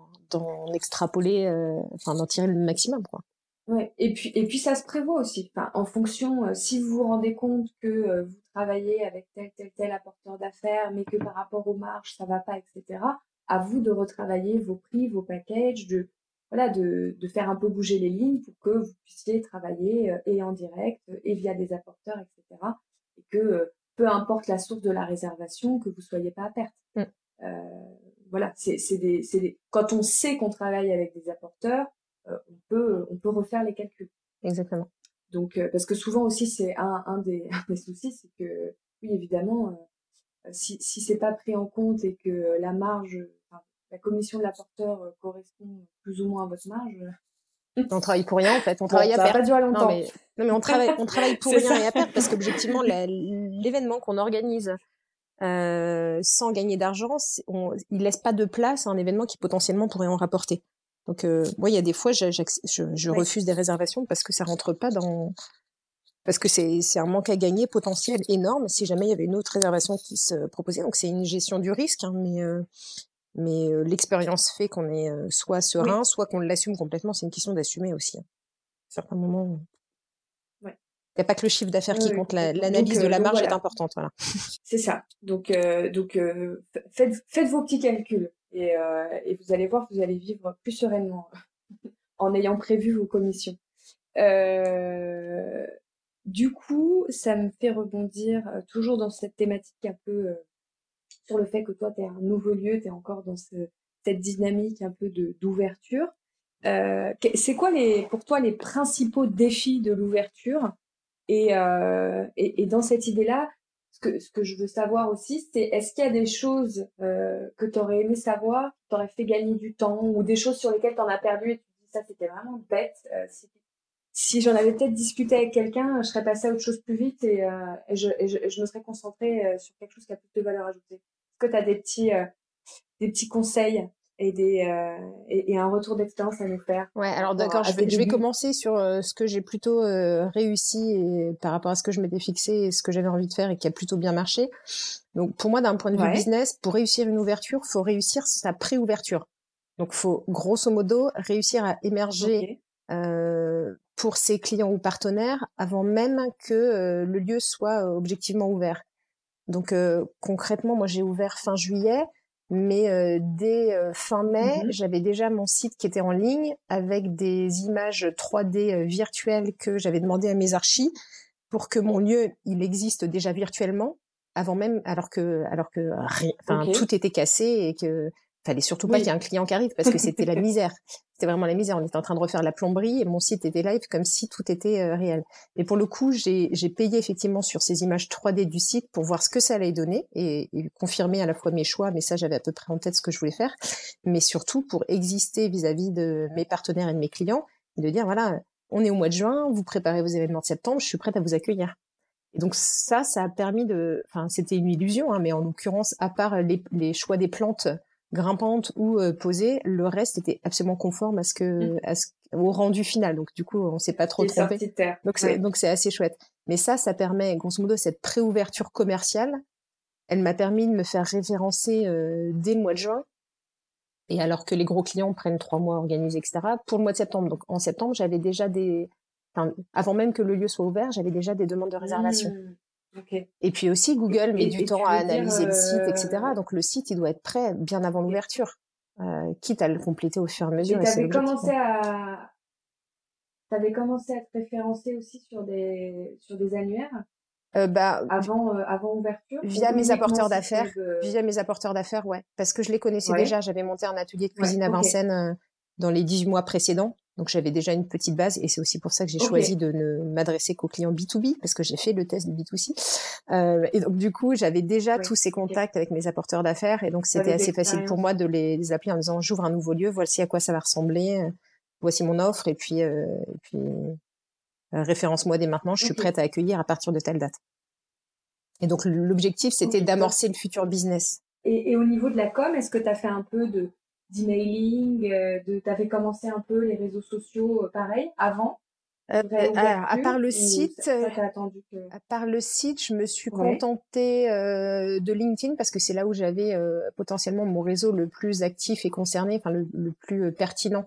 extrapoler, enfin d'en tirer le maximum, quoi. Ouais. Et puis et puis ça se prévoit aussi. Enfin, en fonction, euh, si vous vous rendez compte que euh, vous travaillez avec tel tel tel apporteur d'affaires, mais que par rapport aux marges ça va pas, etc. À vous de retravailler vos prix, vos packages, de voilà, de, de faire un peu bouger les lignes pour que vous puissiez travailler euh, et en direct et via des apporteurs, etc. Et que peu importe la source de la réservation, que vous soyez pas à perte. Mm. Euh, voilà, c'est des, des, quand on sait qu'on travaille avec des apporteurs, euh, on peut on peut refaire les calculs. Exactement. Donc euh, parce que souvent aussi c'est un, un, des, des soucis, c'est que oui évidemment euh, si si c'est pas pris en compte et que la marge, la commission de l'apporteur correspond plus ou moins à votre marge. On travaille pour rien en fait, on travaille à perte. Ça pas durer longtemps. Non mais, non mais on travaille, on travaille pour rien et à perte parce qu'objectivement l'événement qu'on organise euh, sans gagner d'argent, il laisse pas de place à un événement qui potentiellement pourrait en rapporter. Donc, euh, moi, il y a des fois, je, je, refuse des réservations parce que ça rentre pas dans, parce que c'est un manque à gagner potentiel énorme si jamais il y avait une autre réservation qui se proposait. Donc, c'est une gestion du risque, hein, mais euh, mais euh, l'expérience fait qu'on est euh, soit serein, soit qu'on l'assume complètement. C'est une question d'assumer aussi. Hein. À certains moments. Il n'y a pas que le chiffre d'affaires qui compte, l'analyse de la marge est importante. Voilà. C'est ça. Donc, donc faites, faites vos petits calculs. Et, euh, et, vous allez voir, vous allez vivre plus sereinement en ayant prévu vos commissions. Euh, du coup, ça me fait rebondir euh, toujours dans cette thématique un peu sur le fait que toi, tu es un nouveau lieu, tu es encore dans ce, cette dynamique un peu d'ouverture. C'est quoi les, pour toi les principaux défis de l'ouverture? Et, dans cette idée-là, ce que je veux savoir aussi, c'est est-ce qu'il y a des choses euh, que tu aurais aimé savoir, qui t'auraient fait gagner du temps, ou des choses sur lesquelles tu en as perdu et tu dis ça c'était vraiment bête. Euh, si, j'en avais peut-être discuté avec quelqu'un, je serais passée à autre chose plus vite et, euh, et, je, et, je, me serais concentrée sur quelque chose qui a plus de valeur ajoutée. Est-ce que tu as des petits, des petits conseils? Et des euh, et, un retour d'expérience à nous faire. Ouais, alors d'accord, je vais, je vais commencer sur euh, ce que j'ai plutôt euh, réussi et par rapport à ce que je m'étais fixé et ce que j'avais envie de faire et qui a plutôt bien marché. Donc pour moi, d'un point de vue business, pour réussir une ouverture, faut réussir sa pré-ouverture. Donc faut grosso modo réussir à émerger pour ses clients ou partenaires avant même que le lieu soit objectivement ouvert. Donc concrètement, moi j'ai ouvert fin juillet mais euh, dès euh, fin mai, mmh j'avais déjà mon site qui était en ligne avec des images 3D euh, virtuelles que j'avais demandé à mes archis pour que mon lieu il existe déjà virtuellement avant même alors que alors que tout était cassé et que fallait surtout pas qu'il y ait un client qui arrive parce que c'était la misère. C'était vraiment la misère. On était en train de refaire la plomberie et mon site était live comme si tout était euh, réel. Et pour le coup, j'ai payé effectivement sur ces images 3D du site pour voir ce que ça allait donner et, confirmer à la fois mes choix, mais ça j'avais à peu près en tête ce que je voulais faire, mais surtout pour exister vis-à-vis de mes partenaires et de mes clients et de dire voilà, on est au mois de juin, vous préparez vos événements de septembre, je suis prête à vous accueillir. Et donc ça, ça a permis de, enfin c'était une illusion, hein, mais en l'occurrence, à part les, les choix des plantes grimpante ou posée. Le reste était absolument conforme à ce que, mmh. à ce, au rendu final. Donc du coup, on s'est pas trop trompé. Donc c'est donc c'est assez chouette. Mais ça, ça permet grosso modo cette préouverture commerciale. Elle m'a permis de me faire référencer dès le mois de juin. Et alors que les gros clients prennent trois mois à organiser, etc. Pour le mois de septembre. Donc en septembre, j'avais déjà des avant même que le lieu soit ouvert, j'avais déjà des demandes de réservation. Mmh. Et puis aussi, Google met du temps à analyser le site, etc. Euh, Donc le site, il doit être prêt bien avant l'ouverture, euh, quitte à le compléter au fur et à mesure. Et avais commencé à, avais commencé à te référencer aussi sur des sur des annuaires? Euh, bah, avant euh, avant ouverture via mes apporteurs d'affaires via mes apporteurs d'affaires ouais parce que je les connaissais déjà j'avais monté un atelier de cuisine à Vincennes dans les 18 mois précédents donc j'avais déjà une petite base et c'est aussi pour ça que j'ai choisi de ne m'adresser qu'aux clients B2B parce que j'ai fait le test de B2C. Euh, et donc du coup j'avais déjà tous ces contacts avec mes apporteurs d'affaires et donc c'était assez facile pour moi de les, appeler en disant j'ouvre un nouveau lieu, voici à quoi ça va ressembler, voici mon offre et puis euh, et puis euh, référence-moi dès maintenant, je suis prête à accueillir à partir de telle date. Et donc l'objectif c'était d'amorcer le futur business. Et, et, au niveau de la com, est-ce que tu as fait un peu de d'emailing, euh, de t'avais commencé un peu les réseaux sociaux euh, pareil avant? Euh, à part le site, à part le site, je me suis contentée de LinkedIn parce que c'est là où j'avais potentiellement mon réseau le plus actif et concerné, enfin le, le plus pertinent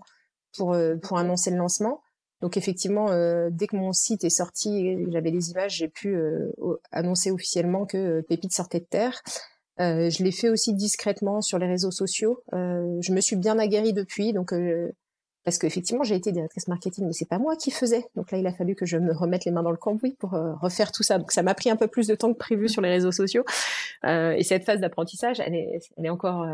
pour pour annoncer le lancement. Donc effectivement, dès que mon site est sorti, j'avais les images, j'ai pu annoncer officiellement que Pépite sortait de terre. Euh, je l'ai fait aussi discrètement sur les réseaux sociaux. Euh, je me suis bien aguerrie depuis, donc euh, parce qu'effectivement j'ai été directrice marketing, mais c'est pas moi qui faisais. Donc là, il a fallu que je me remette les mains dans le cambouis pour refaire tout ça. Donc ça m'a pris un peu plus de temps que prévu sur les réseaux sociaux. et cette phase d'apprentissage, elle est, elle est encore,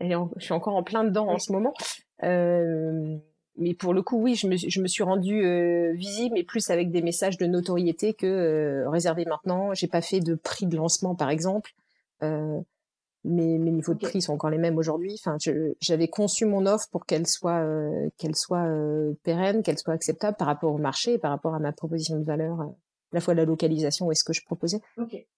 elle est je suis encore en plein dedans en ce moment. mais pour le coup, oui, je me, je me suis rendue visible, mais plus avec des messages de notoriété que réservé maintenant. J'ai pas fait de prix de lancement, par exemple. Euh, mes, mes niveaux de prix sont encore les mêmes aujourd'hui. Enfin, j'avais conçu mon offre pour qu'elle soit euh, qu'elle soit euh, pérenne, qu'elle soit acceptable par rapport au marché, et par rapport à ma proposition de valeur, à la fois la localisation et ce que je proposais. Okay.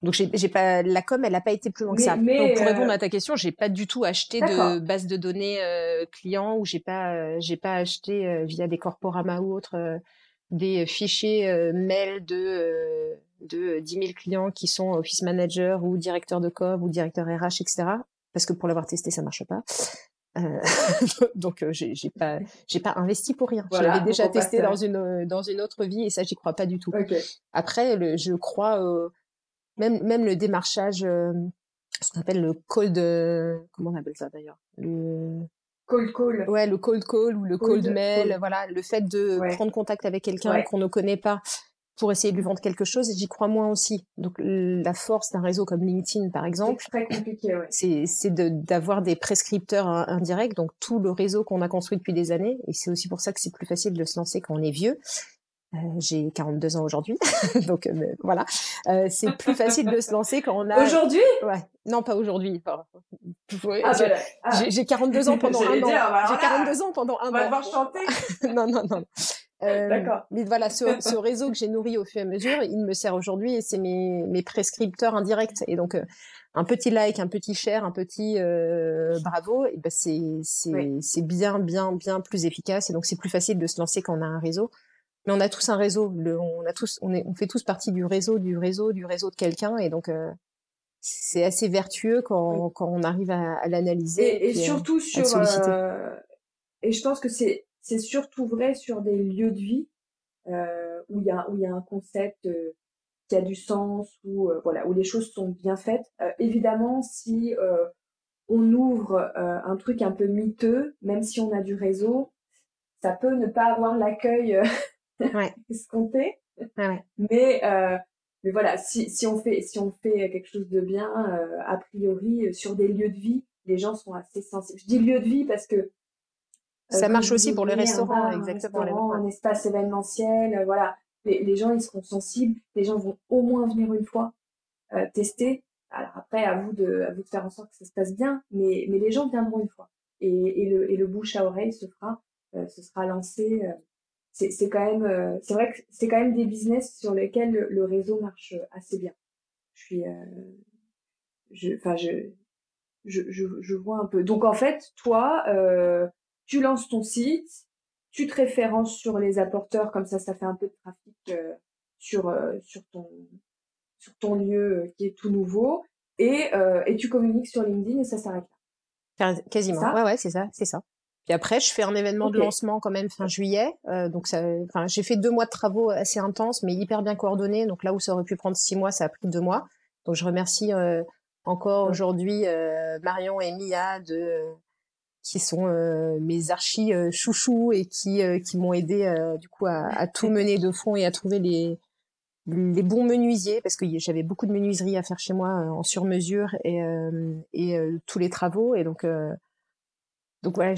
Donc j'ai pas la com, elle n'a pas été plus loin que ça. Donc pour répondre à ta question, j'ai pas du tout acheté de base de données clients ou j'ai pas j'ai pas acheté via des corporama ou autres des fichiers mail de de 10 000 clients qui sont office manager ou directeur de com ou directeur RH, etc. Parce que pour l'avoir testé, ça marche pas. Euh, donc euh, j'ai pas j'ai pas investi pour rien. je l'avais déjà testé dans une dans une autre vie et ça j'y crois pas du tout. Après le, je crois même même le démarchage euh, ce qu'on appelle le cold comment on appelle ça d'ailleurs? Le cold call. Ouais, le cold call ou le cold, mail, voilà, le fait de prendre contact avec quelqu'un qu'on ne connaît pas pour essayer de lui vendre quelque chose et j'y crois moins aussi. Donc la force d'un réseau comme LinkedIn par exemple, c'est compliqué. Ouais. C'est d'avoir des prescripteurs indirects, donc tout le réseau qu'on a construit depuis des années et c'est aussi pour ça que c'est plus facile de se lancer quand on est vieux. Euh, j'ai 42 ans aujourd'hui, donc euh, voilà. Euh, c'est plus facile de se lancer quand on a. Aujourd'hui? Ouais. Non, pas aujourd'hui. Enfin, ah, ben, ah. J'ai 42 ans pendant un an. J'ai 42 ans pendant un an. On va devoir chanter. non, non, non. Euh, D'accord. Mais voilà, ce, ce réseau que j'ai nourri au fur et à mesure, il me sert aujourd'hui et c'est mes, mes prescripteurs indirects. Et donc, euh, un petit like, un petit share, un petit euh, bravo, et ben c'est c'est c'est bien bien bien plus efficace. Et donc, c'est plus facile de se lancer quand on a un réseau. Mais on a tous un réseau. Le, on a tous, on est, on fait tous partie du réseau, du réseau, du réseau de quelqu'un. Et donc, euh, c'est assez vertueux quand, quand on arrive à, à l'analyser. Et, et, surtout sur. et je pense que c'est c'est surtout vrai sur des lieux de vie euh, où il y a où il y a un concept euh, qui a du sens où euh, voilà où les choses sont bien faites. Euh, évidemment, si on ouvre un truc un peu miteux, même si on a du réseau, ça peut ne pas avoir l'accueil ouais. escompté. Ouais. Mais mais voilà, si, si on fait si on fait quelque chose de bien, a priori sur des lieux de vie, les gens sont assez sensibles. Je dis lieu de vie parce que ça marche aussi pour les restaurants, exactement. Un, espace événementiel, euh, voilà. Les, les, gens, ils seront sensibles. Les gens vont au moins venir une fois euh, tester. Alors après, à vous de, à vous de faire en sorte que ça se passe bien, mais, mais les gens viendront une fois. Et, et, le, et le bouche à oreille se fera, euh, ce sera lancé. Euh, c'est quand même, c'est vrai que c'est quand même des business sur lesquels le, le réseau marche assez bien. Je suis, je, enfin, je, je, je, je, vois un peu. Donc en fait, toi, euh, tu lances ton site, tu te références sur les apporteurs, comme ça, ça fait un peu de trafic euh, sur euh, sur ton sur ton lieu qui est tout nouveau, et et tu communiques sur LinkedIn et ça s'arrête là. Quasiment. Ouais ouais, c'est ça, c'est ça. Puis après, je fais un événement de lancement quand même fin juillet. Euh, donc ça, enfin, j'ai fait deux mois de travaux assez intenses, mais hyper bien coordonnés. Donc là où ça aurait pu prendre six mois, ça a pris deux mois. Donc je remercie euh, encore aujourd'hui euh, Marion et Mia de qui sont euh, mes archis euh, chouchous et qui qui m'ont aidé du coup à, à, tout mener de fond et à trouver les les bons menuisiers parce que j'avais beaucoup de menuiserie à faire chez moi en sur mesure et et tous les travaux et donc donc voilà,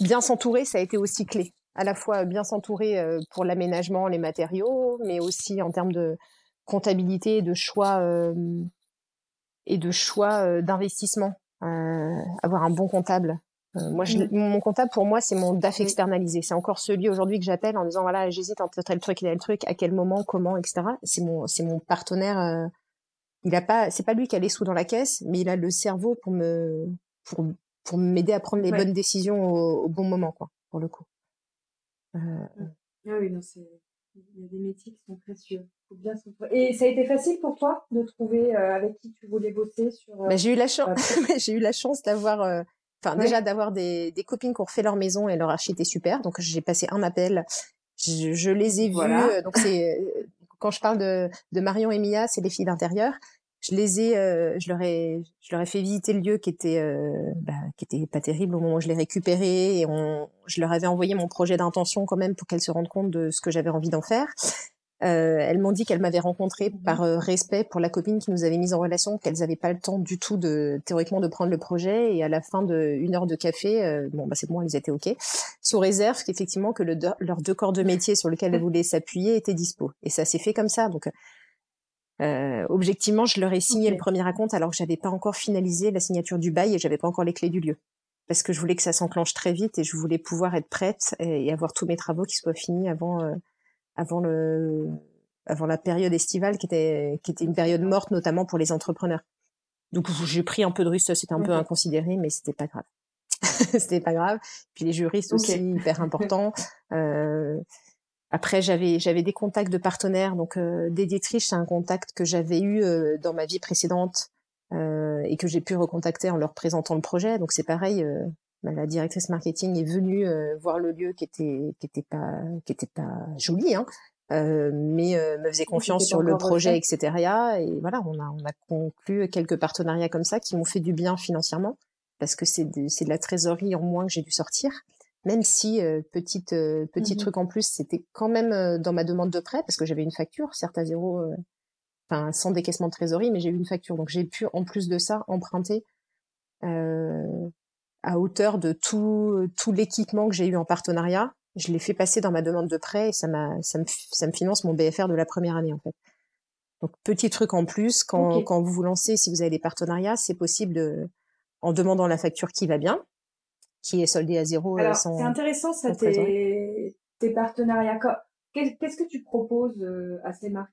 bien s'entourer, ça a été aussi clé. À la fois bien s'entourer euh, pour l'aménagement, les matériaux, mais aussi en termes de comptabilité, de choix euh, et de choix euh, d'investissement. avoir un bon comptable. moi, je, mon comptable pour moi, c'est mon DAF externalisé. C'est encore celui aujourd'hui que j'appelle en disant voilà, j'hésite entre tel truc et tel truc, à quel moment, comment, etc. C'est mon, c'est mon partenaire. il a pas, c'est pas lui qui a les sous dans la caisse, mais il a le cerveau pour me, pour pour m'aider à prendre les bonnes décisions au, bon moment, quoi, pour le coup. Euh... Ah oui, non, c'est il y a des métiers qui sont précieux. Faut bien Et ça a été facile pour toi de trouver euh, avec qui tu voulais bosser sur. Euh, bah, j'ai eu la chance. j'ai eu la chance d'avoir. Euh, enfin, déjà d'avoir des, des copines qui ont refait leur maison et leur archi était super. Donc j'ai passé un appel. Je, je les ai vues. Donc c'est quand je parle de, de Marion et Mia, c'est les filles d'intérieur je les ai, euh, je leur ai, je leur ai fait visiter le lieu qui était, euh, bah, qui était pas terrible au moment où je l'ai récupéré et on, je leur avais envoyé mon projet d'intention quand même pour qu'elles se rendent compte de ce que j'avais envie d'en faire. Euh, elles m'ont dit qu'elles m'avaient rencontré mmh par euh, respect pour la copine qui nous avait mise en relation, qu'elles n'avaient pas le temps du tout de théoriquement de prendre le projet et à la fin d'une heure de café, euh, bon bah c'est bon, elles étaient ok, sous réserve qu'effectivement que le, leurs deux corps de métier sur lesquels elles voulaient s'appuyer étaient dispo. Et ça s'est fait comme ça. Donc euh, objectivement, je leur ai signé le premier raconte alors que j'avais pas encore finalisé la signature du bail et j'avais pas encore les clés du lieu. Parce que je voulais que ça s'enclenche très vite et je voulais pouvoir être prête et, avoir tous mes travaux qui soient finis avant euh, avant le avant la période estivale qui était qui était une période morte notamment pour les entrepreneurs. Donc j'ai pris un peu de risque, c'était un peu inconsidéré, mais c'était pas grave. c'était pas grave. Puis les juristes aussi hyper importants. Euh, après, j'avais j'avais des contacts de partenaires. Donc, euh, c'est un contact que j'avais eu euh, dans ma vie précédente euh, et que j'ai pu recontacter en leur présentant le projet. Donc, c'est pareil. Euh, bah, la directrice marketing est venue voir le lieu qui était qui était pas qui était pas joli, hein, mais me faisait confiance sur le projet, etc. Et voilà, on a on a conclu quelques partenariats comme ça qui m'ont fait du bien financièrement parce que c'est de, c'est de la trésorerie en moins que j'ai dû sortir même si euh, petite euh, petit mmh truc en plus, c'était quand même euh, dans ma demande de prêt parce que j'avais une facture, certes à zéro, enfin sans décaissement de trésorerie, mais j'ai eu une facture, donc j'ai pu en plus de ça emprunter à hauteur de tout tout l'équipement que j'ai eu en partenariat. Je l'ai fait passer dans ma demande de prêt et ça m'a ça me ça me finance mon BFR de la première année en fait. Donc petit truc en plus quand quand vous vous lancez, si vous avez des partenariats, c'est possible de en demandant la facture qui va bien, qui est soldé à zéro. Euh, Alors, c'est intéressant, ça, tes, tes partenariats. Qu'est-ce que tu proposes euh, à ces marques?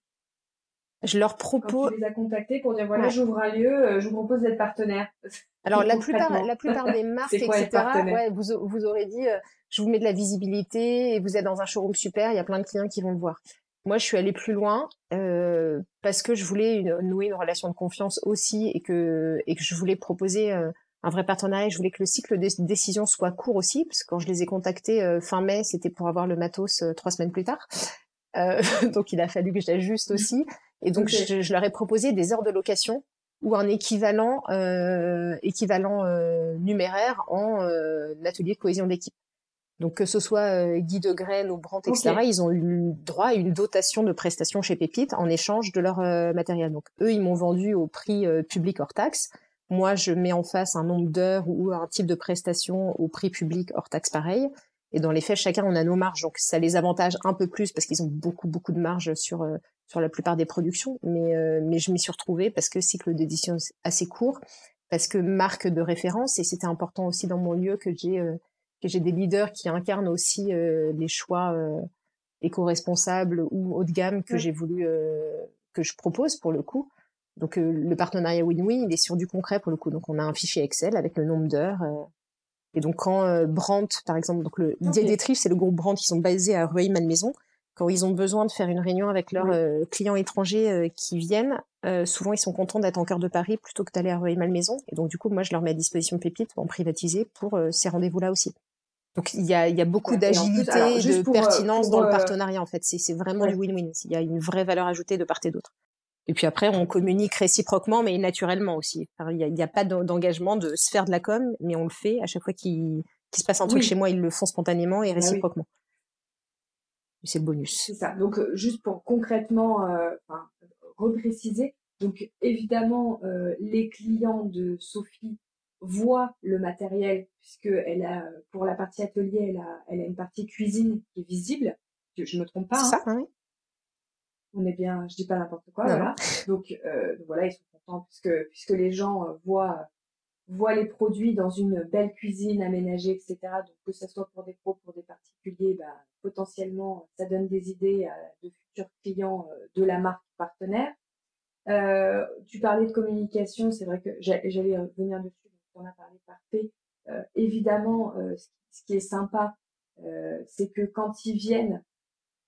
Je leur propose. Quand tu les as contactés pour dire voilà, j'ouvre un lieu, euh, je vous propose d'être partenaire. Alors la plupart, la plupart des marques, etc. Ouais, vous vous aurez dit, je vous mets de la visibilité et vous êtes dans un showroom super, il y a plein de clients qui vont le voir. Moi, je suis allée plus loin euh, parce que je voulais nouer une relation de confiance aussi et que et que je voulais proposer un vrai partenariat. Je voulais que le cycle de décision soit court aussi, parce que quand je les ai contactés euh, fin mai, c'était pour avoir le matos euh, trois semaines plus tard. Euh, donc il a fallu que j'ajuste aussi. Et donc je, leur ai proposé des heures de location ou un équivalent équivalent numéraire en atelier de cohésion d'équipe. Donc que ce soit Guy de Graines ou Brandt, etc., ils ont eu droit à une dotation de prestations chez Pépite en échange de leur matériel. Donc eux, ils m'ont vendu au prix public hors taxe. Moi, je mets en face un nombre d'heures ou un type de prestation au prix public hors taxe pareil. Et dans les faits, chacun on a nos marges, donc ça les avantage un peu plus parce qu'ils ont beaucoup beaucoup de marge sur euh, sur la plupart des productions. Mais euh, mais je m'y suis retrouvée parce que cycle d'édition assez court, parce que marque de référence et c'était important aussi dans mon lieu que j'ai euh, que j'ai des leaders qui incarnent aussi les choix éco-responsables ou haut de gamme que j'ai voulu que je propose pour le coup. Donc le partenariat win-win, il est sur du concret pour le coup. Donc on a un fichier Excel avec le nombre d'heures. et donc quand Brandt, par exemple, donc le okay. c'est le groupe Brandt, qui sont basés à Rueil-Malmaison quand ils ont besoin de faire une réunion avec leurs euh, clients étrangers euh, qui viennent, euh, souvent ils sont contents d'être en cœur de Paris plutôt que d'aller à Rueil-Malmaison. Et donc du coup, moi je leur mets à disposition Pépite en privatisé pour ces rendez-vous-là aussi. Donc il y a, y a beaucoup d'agilité, de pertinence dans le partenariat en fait. C'est vraiment du win-win. Il y a une vraie valeur ajoutée de part et d'autre. Et puis après, on communique réciproquement, mais naturellement aussi. Il n'y a, pas d'engagement de se faire de la com, mais on le fait à chaque fois qu'il se passe un truc chez moi, ils le font spontanément et ah réciproquement c'est le bonus. C'est ça. Donc, euh, juste pour concrètement euh, repréciser, donc évidemment, euh, les clients de Sophie voient le matériel puisque elle a, pour la partie atelier, elle a, elle a une partie cuisine qui est visible. Je, je me trompe pas. C'est hein. ça, oui. On est bien, je dis pas n'importe quoi, voilà. Donc, euh, voilà, ils sont contents puisque puisque les gens euh, voient voit les produits dans une belle cuisine aménagée, etc. Donc que ce soit pour des pros, pour des particuliers, bah, potentiellement, ça donne des idées à de futurs clients euh, de la marque partenaire. Euh, tu parlais de communication, c'est vrai que j'allais revenir dessus, donc on a parlé parfait. Euh, évidemment, euh, ce qui est sympa, euh, c'est que quand ils viennent,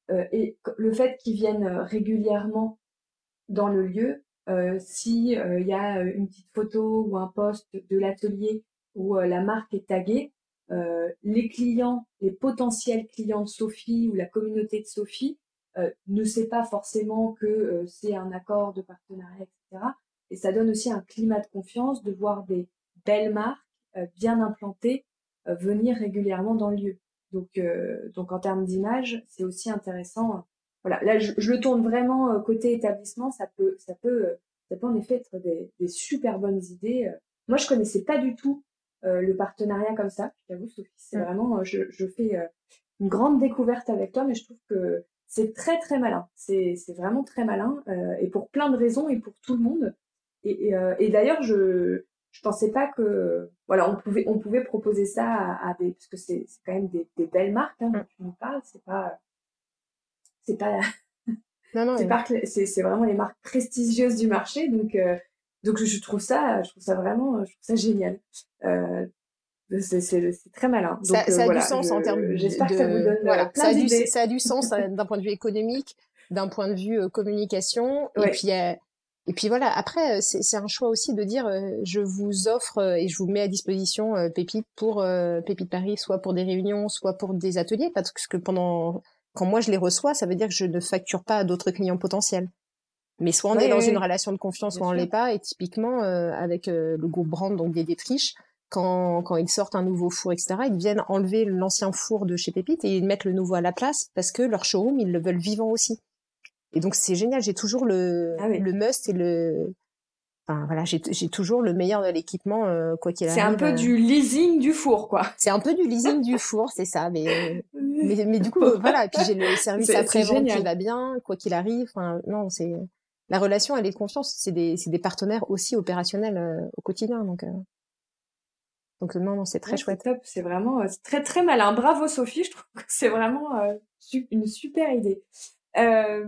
et le fait qu'ils viennent régulièrement dans le lieu, euh, si euh, il y a euh, une petite photo ou un post de l'atelier où la marque est taguée, les clients, les potentiels clients de Sophie ou la communauté de Sophie ne sait pas forcément que c'est un accord de partenariat, etc. Et ça donne aussi un climat de confiance de voir des belles marques bien implantées venir régulièrement dans le lieu. Donc, donc en termes d'image, c'est aussi intéressant voilà, là je, le tourne vraiment euh, côté établissement, ça peut, ça peut, euh, ça peut en effet être des, des super bonnes idées. Euh. Moi, je connaissais pas du tout le partenariat comme ça. Je t'avoue, Sophie, c'est mmh. vraiment, je, je fais une grande découverte avec toi, mais je trouve que c'est très très malin. C'est c'est vraiment très malin et pour plein de raisons et pour tout le monde. Et, et, et d'ailleurs, je je pensais pas que voilà on pouvait on pouvait proposer ça à, à des parce que c'est c'est quand même des, des belles marques hein, dont mmh. tu nous parles. C'est pas c'est pas non, non, c'est c'est vraiment les marques prestigieuses du marché donc euh, donc je trouve ça je trouve ça vraiment je trouve ça génial euh, c'est très malin. Donc, ça, ça a du sens en termes J'espère que ça vous donne voilà, plein ça, a du, ça a du sens d'un point de vue économique, d'un point de vue communication. Et puis, et puis voilà. Après, c'est un choix aussi de dire, je vous offre et je vous mets à disposition Pépite pour Pépite Paris, soit pour des réunions, soit pour des ateliers, parce que pendant quand moi je les reçois, ça veut dire que je ne facture pas à d'autres clients potentiels. Mais soit on est dans une relation de confiance, soit on l'est pas. Et typiquement, euh, avec euh, le groupe Brand, donc des détriches, quand, quand ils sortent un nouveau four, etc., ils viennent enlever l'ancien four de chez Pépite et ils mettent le nouveau à la place parce que leur showroom, ils le veulent vivant aussi. Et donc c'est génial, j'ai toujours le, ah le must et le, Enfin, voilà, j'ai toujours le meilleur de l'équipement, euh, quoi qu'il arrive. C'est un peu du leasing du four, quoi. C'est un peu du leasing du four, c'est ça. Mais, mais, mais, du coup, voilà. Et puis j'ai le service après-vente qui va bien, quoi qu'il arrive. Enfin, non, c'est la relation, elle est de confiance. C'est des, des partenaires aussi opérationnels euh, au quotidien, donc. Euh... Donc non, non, c'est très chouette. C'est top, c'est vraiment très très malin. Bravo Sophie, je trouve que c'est vraiment euh, une super idée. Euh,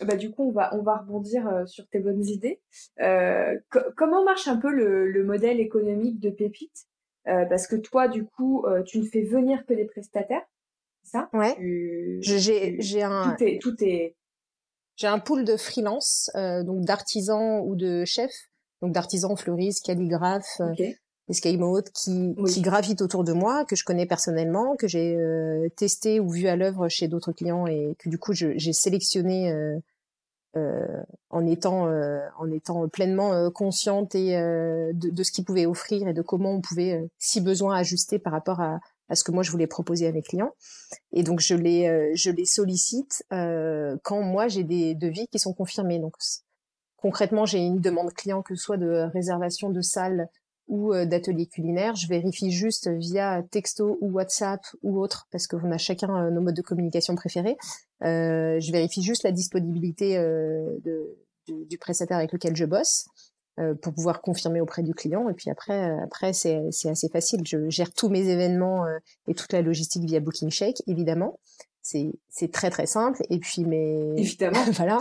bah du coup, on va on va rebondir euh, sur tes bonnes idées. Euh, comment marche un peu le, le modèle économique de Pépite? Euh, Parce que toi, du coup, euh, tu ne fais venir que des prestataires, ça? Ouais. J'ai j'ai un tout est tout est j'ai un pool de freelance, donc d'artisans ou de chefs, donc d'artisans fleuristes, calligraphes, okay escape qui, qui gravitent autour de moi, que je connais personnellement, que j'ai euh, testé ou vu à l'œuvre chez d'autres clients et que du coup j'ai sélectionné euh, euh, en étant en étant pleinement consciente et de, de, ce qu'ils pouvaient offrir et de comment on pouvait, si besoin, ajuster par rapport à, à ce que moi je voulais proposer à mes clients. Et donc je les je les sollicite quand moi j'ai des devis qui sont confirmés. Donc concrètement j'ai une demande client que ce soit de réservation de salle ou euh, d'ateliers culinaires. Je vérifie juste via texto ou WhatsApp ou autre, parce qu'on a chacun euh, nos modes de communication préférés. Euh, je vérifie juste la disponibilité euh, de, du, prestataire avec lequel je bosse euh, pour pouvoir confirmer auprès du client. Et puis après, après c'est assez facile. Je gère tous mes événements et toute la logistique via Booking Shake, évidemment. C'est très très simple. Et puis mes évidemment voilà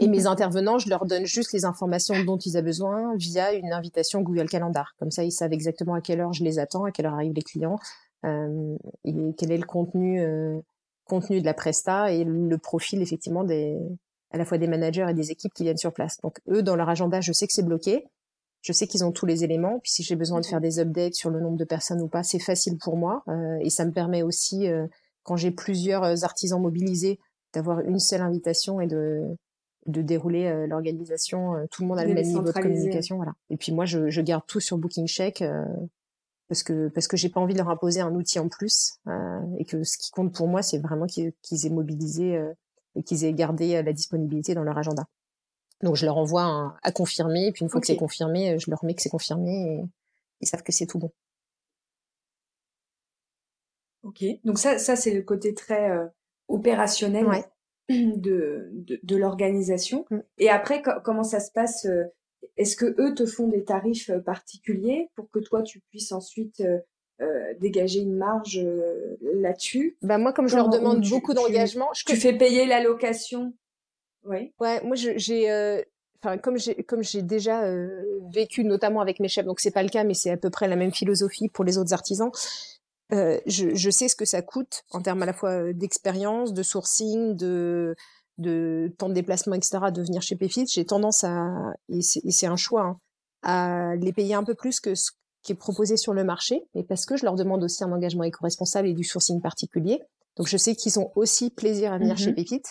et mes intervenants, je leur donne juste les informations dont ils ont besoin via une invitation Google Calendar. Comme ça, ils savent exactement à quelle heure je les attends, à quelle heure arrivent les clients, euh, et quel est le contenu euh, contenu de la presta et le profil effectivement des à la fois des managers et des équipes qui viennent sur place. Donc eux, dans leur agenda, je sais que c'est bloqué. Je sais qu'ils ont tous les éléments. Puis si j'ai besoin de faire des updates sur le nombre de personnes ou pas, c'est facile pour moi. Euh, et ça me permet aussi euh, quand j'ai plusieurs euh, artisans mobilisés, d'avoir une seule invitation et de, de dérouler euh, l'organisation. Euh, tout le monde a le même niveau de communication, voilà. Et puis moi, je, je garde tout sur Booking Check parce que parce que j'ai pas envie de leur imposer un outil en plus et que ce qui compte pour moi, c'est vraiment qu'ils aient mobilisé et qu'ils aient gardé la disponibilité dans leur agenda. Donc je leur envoie à confirmer, et puis une fois que c'est confirmé, je leur mets que c'est confirmé et ils savent que c'est tout bon. Ok, donc ça, ça c'est le côté très euh, opérationnel de, de, de l'organisation. Mm. Et après, comment ça se passe euh, Est-ce que eux te font des tarifs euh, particuliers pour que toi tu puisses ensuite euh, dégager une marge là-dessus? Bah moi, comme je leur demande beaucoup d'engagement, tu, tu fais payer la location. Oui. Ouais, moi j'ai enfin comme j'ai comme j'ai déjà vécu notamment avec mes chefs donc c'est pas le cas mais c'est à peu près la même philosophie pour les autres artisans euh, je, je, sais ce que ça coûte en termes à la fois euh, d'expérience, de sourcing, de, de temps de déplacement, etc., de venir chez Payfit. J'ai tendance à, et c'est un choix, hein, à les payer un peu plus que ce qui est proposé sur le marché, mais parce que je leur demande aussi un engagement éco-responsable et du sourcing particulier. Donc je sais qu'ils ont aussi plaisir à venir chez mmh Pépite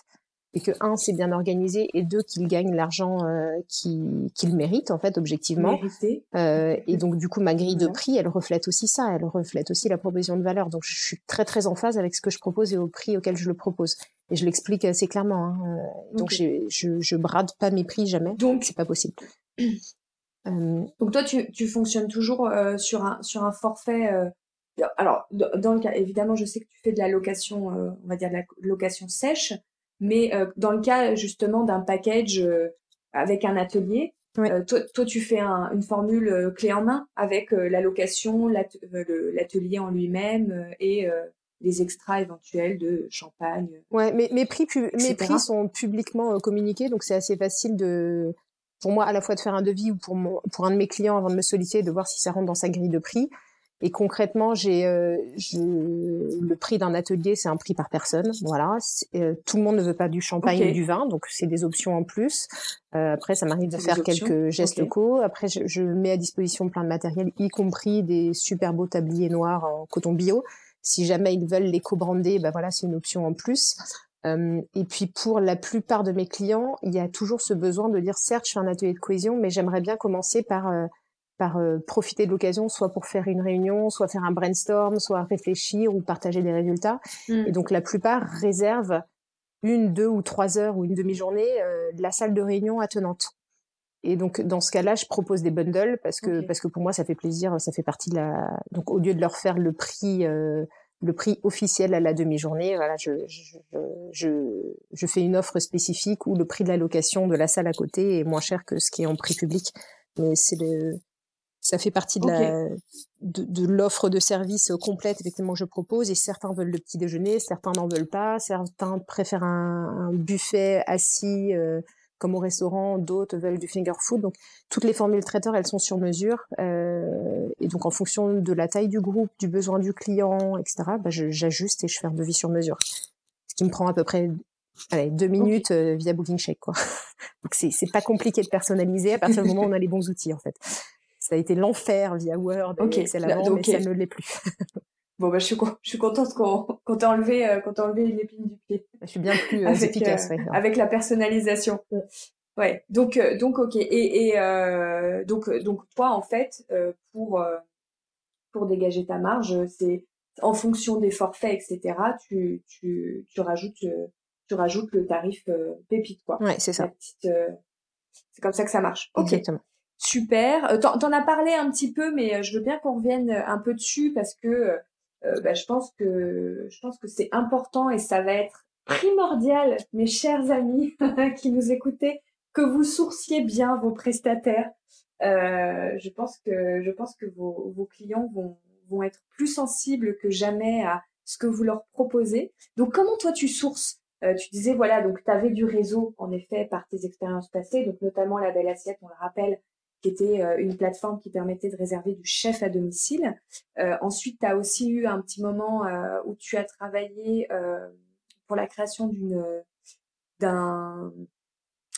et que un c'est bien organisé et deux qu'ils gagnent l'argent euh, qu'ils méritent en fait objectivement. Euh, et donc du coup ma grille de prix elle reflète aussi ça. Elle reflète aussi la proposition de valeur. Donc je suis très très en phase avec ce que je propose et au prix auquel je le propose. Et je l'explique assez clairement hein. Euh, donc je, je brade pas mes prix jamais. Donc c'est pas possible. Euh, donc toi tu, tu fonctionnes toujours sur un sur un forfait alors dans le cas évidemment je sais que tu fais de la location on va dire de la location sèche mais euh, dans le cas justement d'un package euh, avec un atelier, euh, toi, toi, tu fais un, une formule clé en main avec la location, l'atelier en lui-même et les extras éventuels de champagne. Ouais, mais mes prix, mes prix sont publiquement communiqués, donc c'est assez facile de, pour moi, à la fois de faire un devis ou pour mon, pour un de mes clients avant de me solliciter, de voir si ça rentre dans sa grille de prix. Et concrètement, j'ai euh, le prix d'un atelier, c'est un prix par personne. Voilà. Euh, tout le monde ne veut pas du champagne ou du vin, donc c'est des options en plus. Euh, après, ça m'arrive de faire quelques gestes locaux. Après, je, je, mets à disposition plein de matériel, y compris des super beaux tabliers noirs en coton bio. Si jamais ils veulent l'éco-brander, ben voilà, c'est une option en plus. Euh, et puis pour la plupart de mes clients, il y a toujours ce besoin de dire certes, je fais un atelier de cohésion, mais j'aimerais bien commencer par euh, par euh, profiter de l'occasion, soit pour faire une réunion, soit faire un brainstorm, soit réfléchir ou partager des résultats. Mm. Et donc la plupart réservent une, deux ou trois heures ou une demi-journée euh, de la salle de réunion attenante. Et donc dans ce cas-là, je propose des bundles parce que parce que pour moi ça fait plaisir, ça fait partie de la. Donc au lieu de leur faire le prix euh, le prix officiel à la demi-journée, voilà, je, je, je, je fais une offre spécifique où le prix de la location de la salle à côté est moins cher que ce qui est en prix public. Mais c'est le ça fait partie de la de, de l'offre de service complète effectivement que je propose. Et certains veulent le petit déjeuner, certains n'en veulent pas, certains préfèrent un, un buffet assis euh, comme au restaurant, d'autres veulent du finger food. Donc toutes les formules traiteurs elles sont sur mesure. Euh, et donc en fonction de la taille du groupe, du besoin du client, etc. Bah, j'ajuste et je fais un devis sur mesure, ce qui me prend à peu près allez, deux minutes euh, via Booking Check quoi. donc c'est c'est pas compliqué de personnaliser à partir du moment où on a les bons outils en fait ça a été l'enfer via Word et Excel avant, mais ça ne l'est plus. bon, bah, je suis, je suis contente qu'on qu t'ait enlevé, euh, enlevé une épine du pied. Je suis bien plus euh, efficace, euh, Avec la personnalisation. Ouais. Donc, euh, donc, ok. Et, et euh, donc, donc, toi, en fait, pour pour dégager ta marge, c'est en fonction des forfaits, etc. Tu, tu, tu rajoutes, tu rajoutes le tarif pépite, quoi. Ouais, c'est ça. c'est comme ça que ça marche. Ok. Exactement. Super. Euh, t'en, as parlé un petit peu, mais euh, je veux bien qu'on revienne un peu dessus parce que euh, bah, je pense que je pense que c'est important et ça va être primordial, mes chers amis qui nous écoutez, que vous sourciez bien vos prestataires. je pense que je pense que vos, vos clients vont vont être plus sensibles que jamais à, ce que vous leur proposez. Donc, comment toi tu sources? Euh, Tu disais, voilà, donc tu avais du réseau, en effet, par tes expériences passées, donc notamment la Belle Assiette, on le rappelle, qui était euh, une plateforme qui permettait de réserver du chef à domicile. Euh, ensuite, tu as aussi eu un petit moment où tu as travaillé pour la création d'une d'un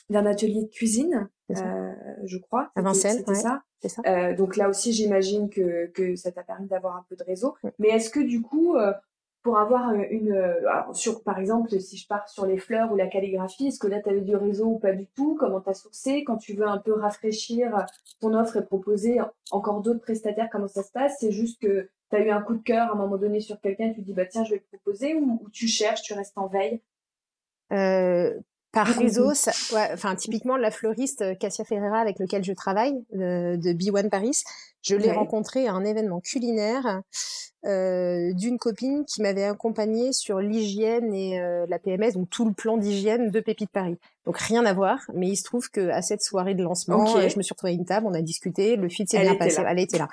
d'un atelier de cuisine, je crois. À Vincennes, c'était ça. Euh, donc là aussi, j'imagine que, que ça t'a permis d'avoir un peu de réseau. Mais est-ce que du coup, euh, pour avoir une, alors sur, par exemple, si je pars sur les fleurs ou la calligraphie, est-ce que là, tu avais du réseau ou pas du tout? Comment tu as sourcé? Quand tu veux un peu rafraîchir ton offre et proposer encore d'autres prestataires, comment ça se passe? C'est juste que tu as eu un coup de cœur à un moment donné sur quelqu'un, tu te dis, bah tiens, je vais le proposer, ou, ou tu cherches, tu restes en veille? Euh, par réseau, ça, ouais, enfin typiquement la fleuriste euh, Cassia Ferreira avec lequel je travaille de, de B1 Paris, je l'ai rencontrée à un événement culinaire euh, d'une copine qui m'avait accompagnée sur l'hygiène et euh, la PMS, donc tout le plan d'hygiène de Pépite Paris. Donc rien à voir, mais il se trouve que à cette soirée de lancement, je me suis retrouvée à une table, on a discuté, le fit s'est bien passé, elle était là.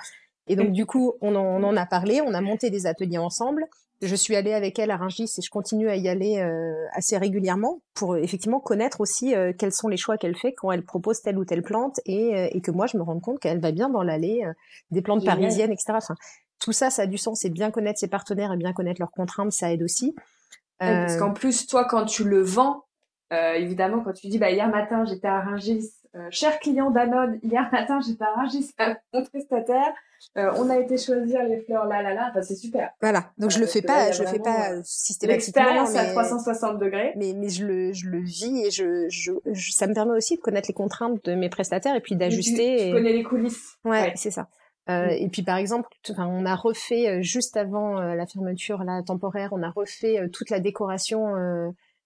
Et donc du coup, on en, on en a parlé, on a monté des ateliers ensemble. Je suis allée avec elle à Rungis et je continue à y aller euh, assez régulièrement pour euh, effectivement connaître aussi euh, quels sont les choix qu'elle fait quand elle propose telle ou telle plante et, et que moi je me rende compte qu'elle va bien dans l'allée des plantes parisiennes, etc. Enfin, tout ça, ça a du sens et bien connaître ses partenaires et bien connaître leurs contraintes, ça aide aussi. parce qu'en plus, toi, quand tu le vends, évidemment, quand tu dis bah hier matin j'étais à Rungis, cher client d'Anode, hier matin j'étais à Rungis, mon prestataire. Euh, on a été choisir les fleurs là là là, enfin, c'est super. Voilà, donc je le fais pas, je le fais pas euh, systématiquement. L'expérience à 360 degrés. Mais, mais je le, je le vis et je, je, ça me permet aussi de connaître les contraintes de mes prestataires et puis d'ajuster. Tu, et... connais les coulisses. Ouais, c'est ça. Euh, mm. Et puis par exemple, enfin, on a refait euh, juste avant la fermeture là temporaire, on a refait toute la décoration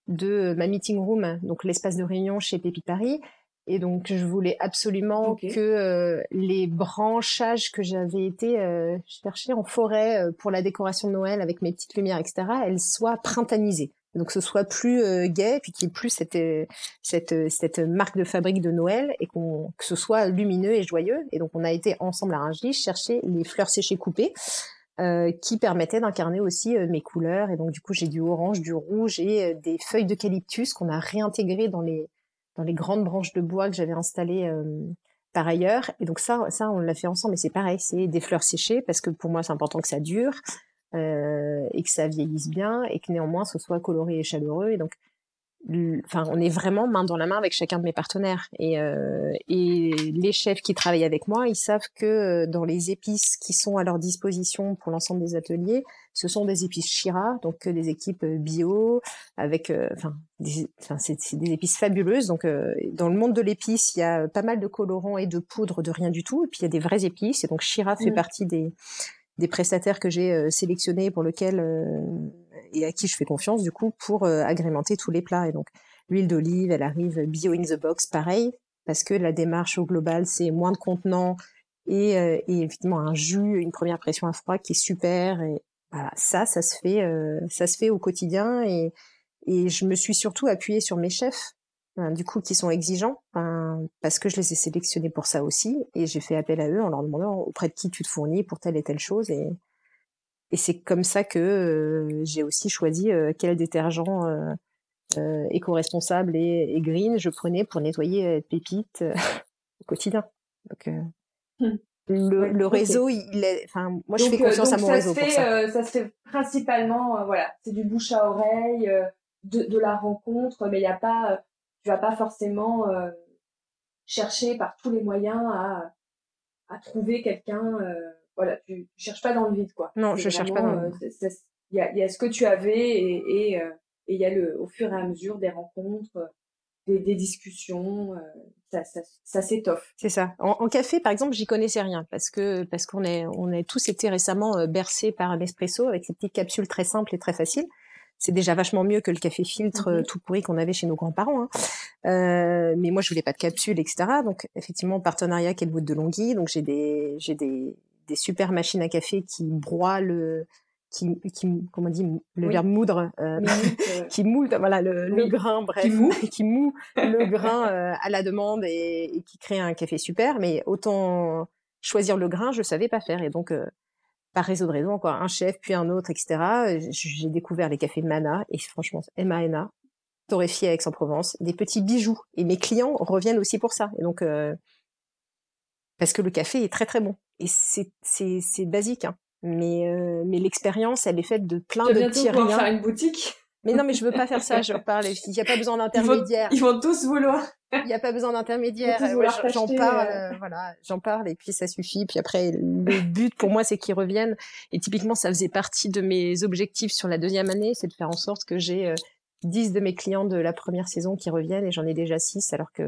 de ma meeting room, donc l'espace de réunion chez Pépi Paris. Et donc, je voulais absolument que euh, les branchages que j'avais été euh, chercher en forêt euh, pour la décoration de Noël avec mes petites lumières, etc., elles soient printaniser. Donc, ce soit plus euh, gai, puis qu'il n'y ait plus cette, cette, cette marque de fabrique de Noël et qu'on que ce soit lumineux et joyeux. Et donc, on a été ensemble à Rungis chercher les fleurs séchées coupées. qui permettaient d'incarner aussi mes couleurs et donc du coup j'ai du orange, du rouge et des feuilles d'eucalyptus qu'on a réintégrées dans les dans les grandes branches de bois que j'avais installées euh, par ailleurs. Et donc ça, ça on l'a fait ensemble. Et c'est pareil, c'est des fleurs séchées parce que pour moi c'est important que ça dure euh, et que ça vieillisse bien et que néanmoins ce soit coloré et chaleureux. Et donc enfin, on est vraiment main dans la main avec chacun de mes partenaires. Et, euh, et les chefs qui travaillent avec moi, ils savent que euh, dans les épices qui sont à leur disposition pour l'ensemble des ateliers, ce sont des épices Shira, donc des équipes euh, bio, avec, enfin, enfin c'est des épices fabuleuses. Donc, dans le monde de l'épice, il y a pas mal de colorants et de poudres de rien du tout. Et puis il y a des vraies épices. Et donc Shira fait mmh. partie des des prestataires que j'ai sélectionnés pour lesquels et à qui je fais confiance du coup pour euh, agrémenter tous les plats. Et donc l'huile d'olive, elle arrive bio in the box, pareil, parce que la démarche au global, c'est moins de contenants et, euh, et effectivement un jus, une première pression à froid qui est super. Et voilà, ça, ça se fait, euh, ça se fait au quotidien et, et je me suis surtout appuyée sur mes chefs. Hein, du coup, qui sont exigeants, hein, parce que je les ai sélectionnés pour ça aussi, et j'ai fait appel à eux en leur demandant auprès de qui tu te fournis pour telle et telle chose, et, et c'est comme ça que euh, j'ai aussi choisi euh, quel détergent euh, éco-responsable et, et, green je prenais pour nettoyer Pépite au quotidien. Donc, hmm. le, le réseau, il est, enfin, moi je fais confiance à mon réseau pour ça. ça se fait principalement, voilà, c'est du bouche à oreille, de, de, la rencontre, mais il n'y a pas, tu vas pas forcément chercher par tous les moyens à, à trouver quelqu'un voilà, tu, cherches pas dans le vide, quoi. Non, je cherche pas dans le vide. Il y a, y a, ce que tu avais et et euh, il y a le au fur et à mesure des rencontres, des, des discussions, euh, ça, ça, ça s'étoffe. C'est ça. En, café, par exemple, j'y connaissais rien parce que parce qu'on est on est tous été récemment euh, bercés par un espresso avec ces petites capsules très simples et très faciles. C'est déjà vachement mieux que le café filtre mm-hmm. tout pourri qu'on avait chez nos grands-parents. Hein. Euh, mais moi, je voulais pas de capsules, etc. Donc, effectivement, partenariat Kenwood de Longhi. Donc, j'ai des j'ai des des super machines à café qui broient le qui, qui comment on dit le verbe moudre euh, qui moule voilà le, le grain bref qui moue, qui moue le grain euh, à la demande et, et, qui crée un café super mais autant choisir le grain je savais pas faire et donc euh, par réseau de raison, quoi, un chef puis un autre, etc. J'ai découvert les cafés Mana et franchement, M-A-N-A, torréfié à Aix-en-Provence, des petits bijoux. Et mes clients reviennent aussi pour ça. Et donc, parce que le café est très très bon. Et c'est c'est basique, hein. mais euh, mais l'expérience, elle est faite de plein de petits riens. faire une boutique. Mais non, mais je veux pas faire ça. Je parle. Il n'y a pas besoin d'intermédiaire. Ils, vont tous vouloir. Il n'y a pas besoin d'intermédiaire. j'en parle, euh. voilà, j'en parle et puis ça suffit. Puis après, le but pour moi, c'est qu'ils reviennent. Et typiquement, ça faisait partie de mes objectifs sur la deuxième année, c'est de faire en sorte que j'ai 10 de mes clients de la première saison qui reviennent et j'en ai déjà 6 alors que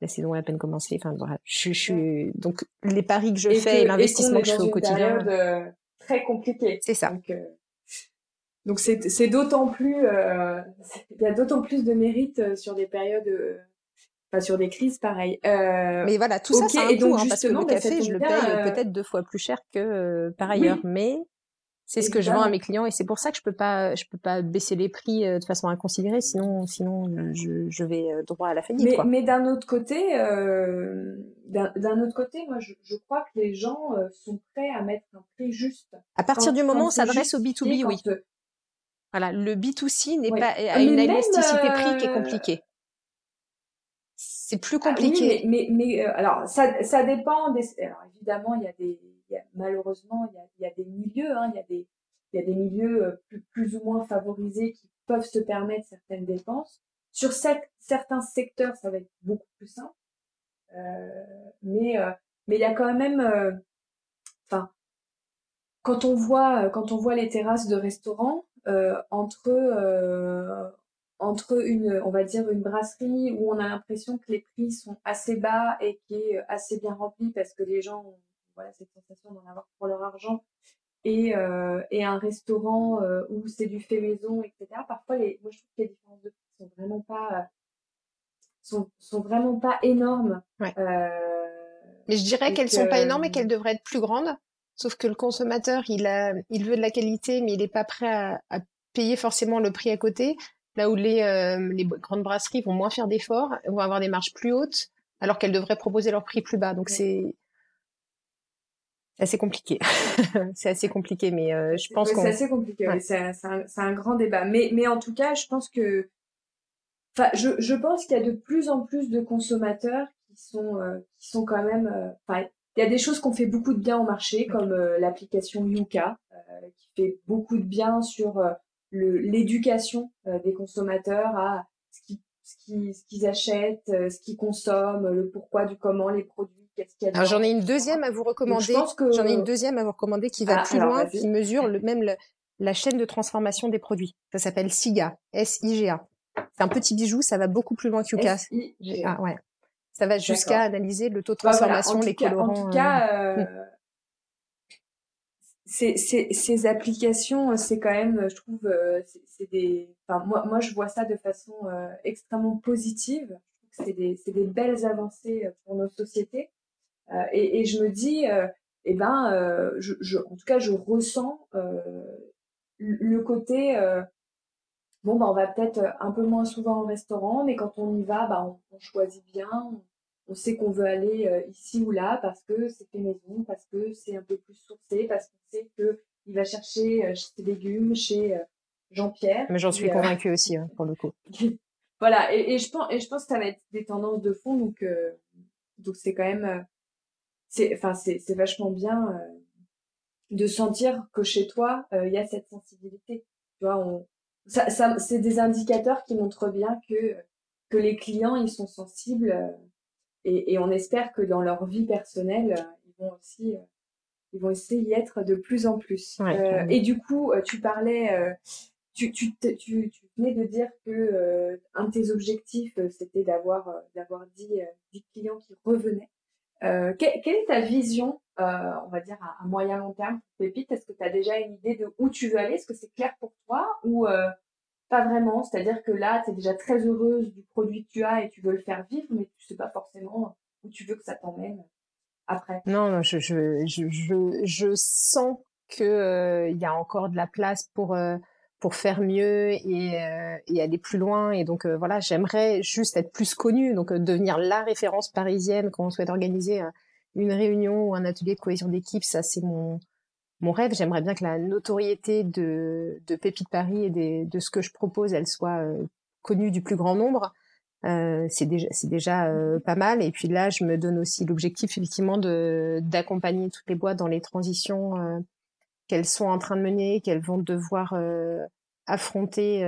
la saison est à peine commencée. Enfin, voilà. Je, suis donc les paris que je fais et l'investissement que je fais au quotidien. Période, euh, très compliqué. C'est ça. Donc, euh, c'est c'est d'autant plus euh, il y a d'autant plus de mérite euh, sur des périodes euh, enfin sur des crises pareilles. mais voilà, tout ça, c'est un et donc, hein, parce que le bah, café, je le paye peut-être deux fois plus cher que par ailleurs, mais c'est ce que je vends à mes clients et c'est pour ça que je peux pas, je peux pas baisser les prix euh, de façon inconsidérée, sinon, sinon je, je vais euh, droit à la faillite. Mais, d'un autre côté, euh, d'un autre côté, moi je, je, crois que les gens sont prêts à mettre un prix juste. À partir du moment où on s'adresse au B2B, oui. Voilà, le B2C n'est pas a une élasticité prix qui est compliquée. C'est plus ah compliqué. mais, mais, mais alors ça, ça dépend des. Alors évidemment, il y a des malheureusement, il y a, des milieux, hein, y y a des milieux euh, plus, ou moins favorisés qui peuvent se permettre certaines dépenses. Sur certains secteurs, ça va être beaucoup plus simple. Euh, mais euh, mais il y a quand même, enfin, quand on voit quand on voit les terrasses de restaurants entre entre une, on va dire une brasserie où on a l'impression que les prix sont assez bas et qui est assez bien rempli parce que les gens voilà cette sensation d'en avoir pour leur argent et, euh, et un restaurant euh, où c'est du fait maison, etc. Parfois, les, moi je trouve que les différences de prix sont vraiment pas euh, sont, sont vraiment pas énormes. Ouais. Mais je dirais qu'elles sont pas énormes et qu'elles devraient être plus grandes. Sauf que le consommateur, il a, il veut de la qualité, mais il n'est pas prêt à, à, payer forcément le prix à côté. Là où les, les grandes brasseries vont moins faire d'efforts, vont avoir des marges plus hautes, alors qu'elles devraient proposer leur prix plus bas. Donc c'est assez compliqué. c'est assez compliqué, mais euh, je pense qu'on. C'est assez compliqué. Ouais. C'est un, un, grand débat. Mais, mais en tout cas, je pense que. Enfin, je, je pense qu'il y a de plus en plus de consommateurs qui sont, euh, qui sont quand même. Euh, il y a des choses qu'on fait beaucoup de bien au marché, comme l'application Yuka, qui fait beaucoup de bien sur l'éducation des consommateurs à ce qu'ils ce qu'ils achètent, ce qu'ils consomment, le pourquoi du comment, les produits alors j'en ai une deuxième à vous recommander. J'en ai une deuxième à vous recommander qui va ah, plus loin, qui mesure le, même la chaîne de transformation des produits. Ça s'appelle SIGA, S-I-G-A. C'est un petit bijou, ça va beaucoup plus loin que. Ah, ouais. Ça va jusqu'à analyser le taux de bah, transformation, les colorants. En tout cas, euh, euh ces, ces, ces, applications, c'est quand même, je trouve, euh, c'est des. Enfin, moi, moi, je vois ça de façon euh, extrêmement positive. C'est des, des belles avancées pour nos sociétés. Euh, et, et, je me dis, euh, eh ben, euh, je, je, en tout cas, je ressens le côté bon bah on va peut-être un peu moins souvent au restaurant mais quand on y va bah on, on choisit bien on, sait qu'on veut aller ici ou là parce que c'est fait maison parce que c'est un peu plus sourcé parce qu'on sait que il va chercher ses légumes chez Jean-Pierre. Mais j'en suis convaincue aussi hein, pour le coup. Voilà et, et, je pense et je pense que ça va être des tendances de fond donc donc c'est quand même c'est enfin c'est c'est vachement bien euh, de sentir que chez toi euh, il y a cette sensibilité. Tu vois on ça, ça c'est des indicateurs qui montrent bien que que les clients ils sont sensibles euh, et, et on espère que dans leur vie personnelle ils vont aussi ils vont essayer d'y être de plus en plus. Et du coup tu parlais tu, tu, tu, tu, venais de dire que un de tes objectifs, c'était d'avoir d'avoir 10, 10 clients qui revenaient. Euh, quelle, est ta vision, euh, on va dire, à, moyen long terme pour Pépite? Est-ce que tu as déjà une idée de où tu veux aller? Est-ce que c'est clair pour toi ou euh, pas vraiment? C'est-à-dire que là, tu es déjà très heureuse du produit que tu as et tu veux le faire vivre, mais tu sais pas forcément où tu veux que ça t'emmène après. Non, non je, je, je, je, sens qu'il euh, y a encore de la place pour pour faire mieux et, euh, et aller plus loin. Et donc euh, voilà, j'aimerais juste être plus connue, donc euh, devenir la référence parisienne quand on souhaite organiser une réunion ou un atelier de cohésion d'équipe. Ça, c'est mon mon rêve. J'aimerais bien que la notoriété de, de Pépite Paris et de ce que je propose, elle soit connue du plus grand nombre. Euh, c'est déjà c'est déjà euh, pas mal et puis là je me donne aussi l'objectif effectivement de d'accompagner toutes les boîtes dans les transitions euh, qu'elles sont en train de mener qu'elles vont devoir affronter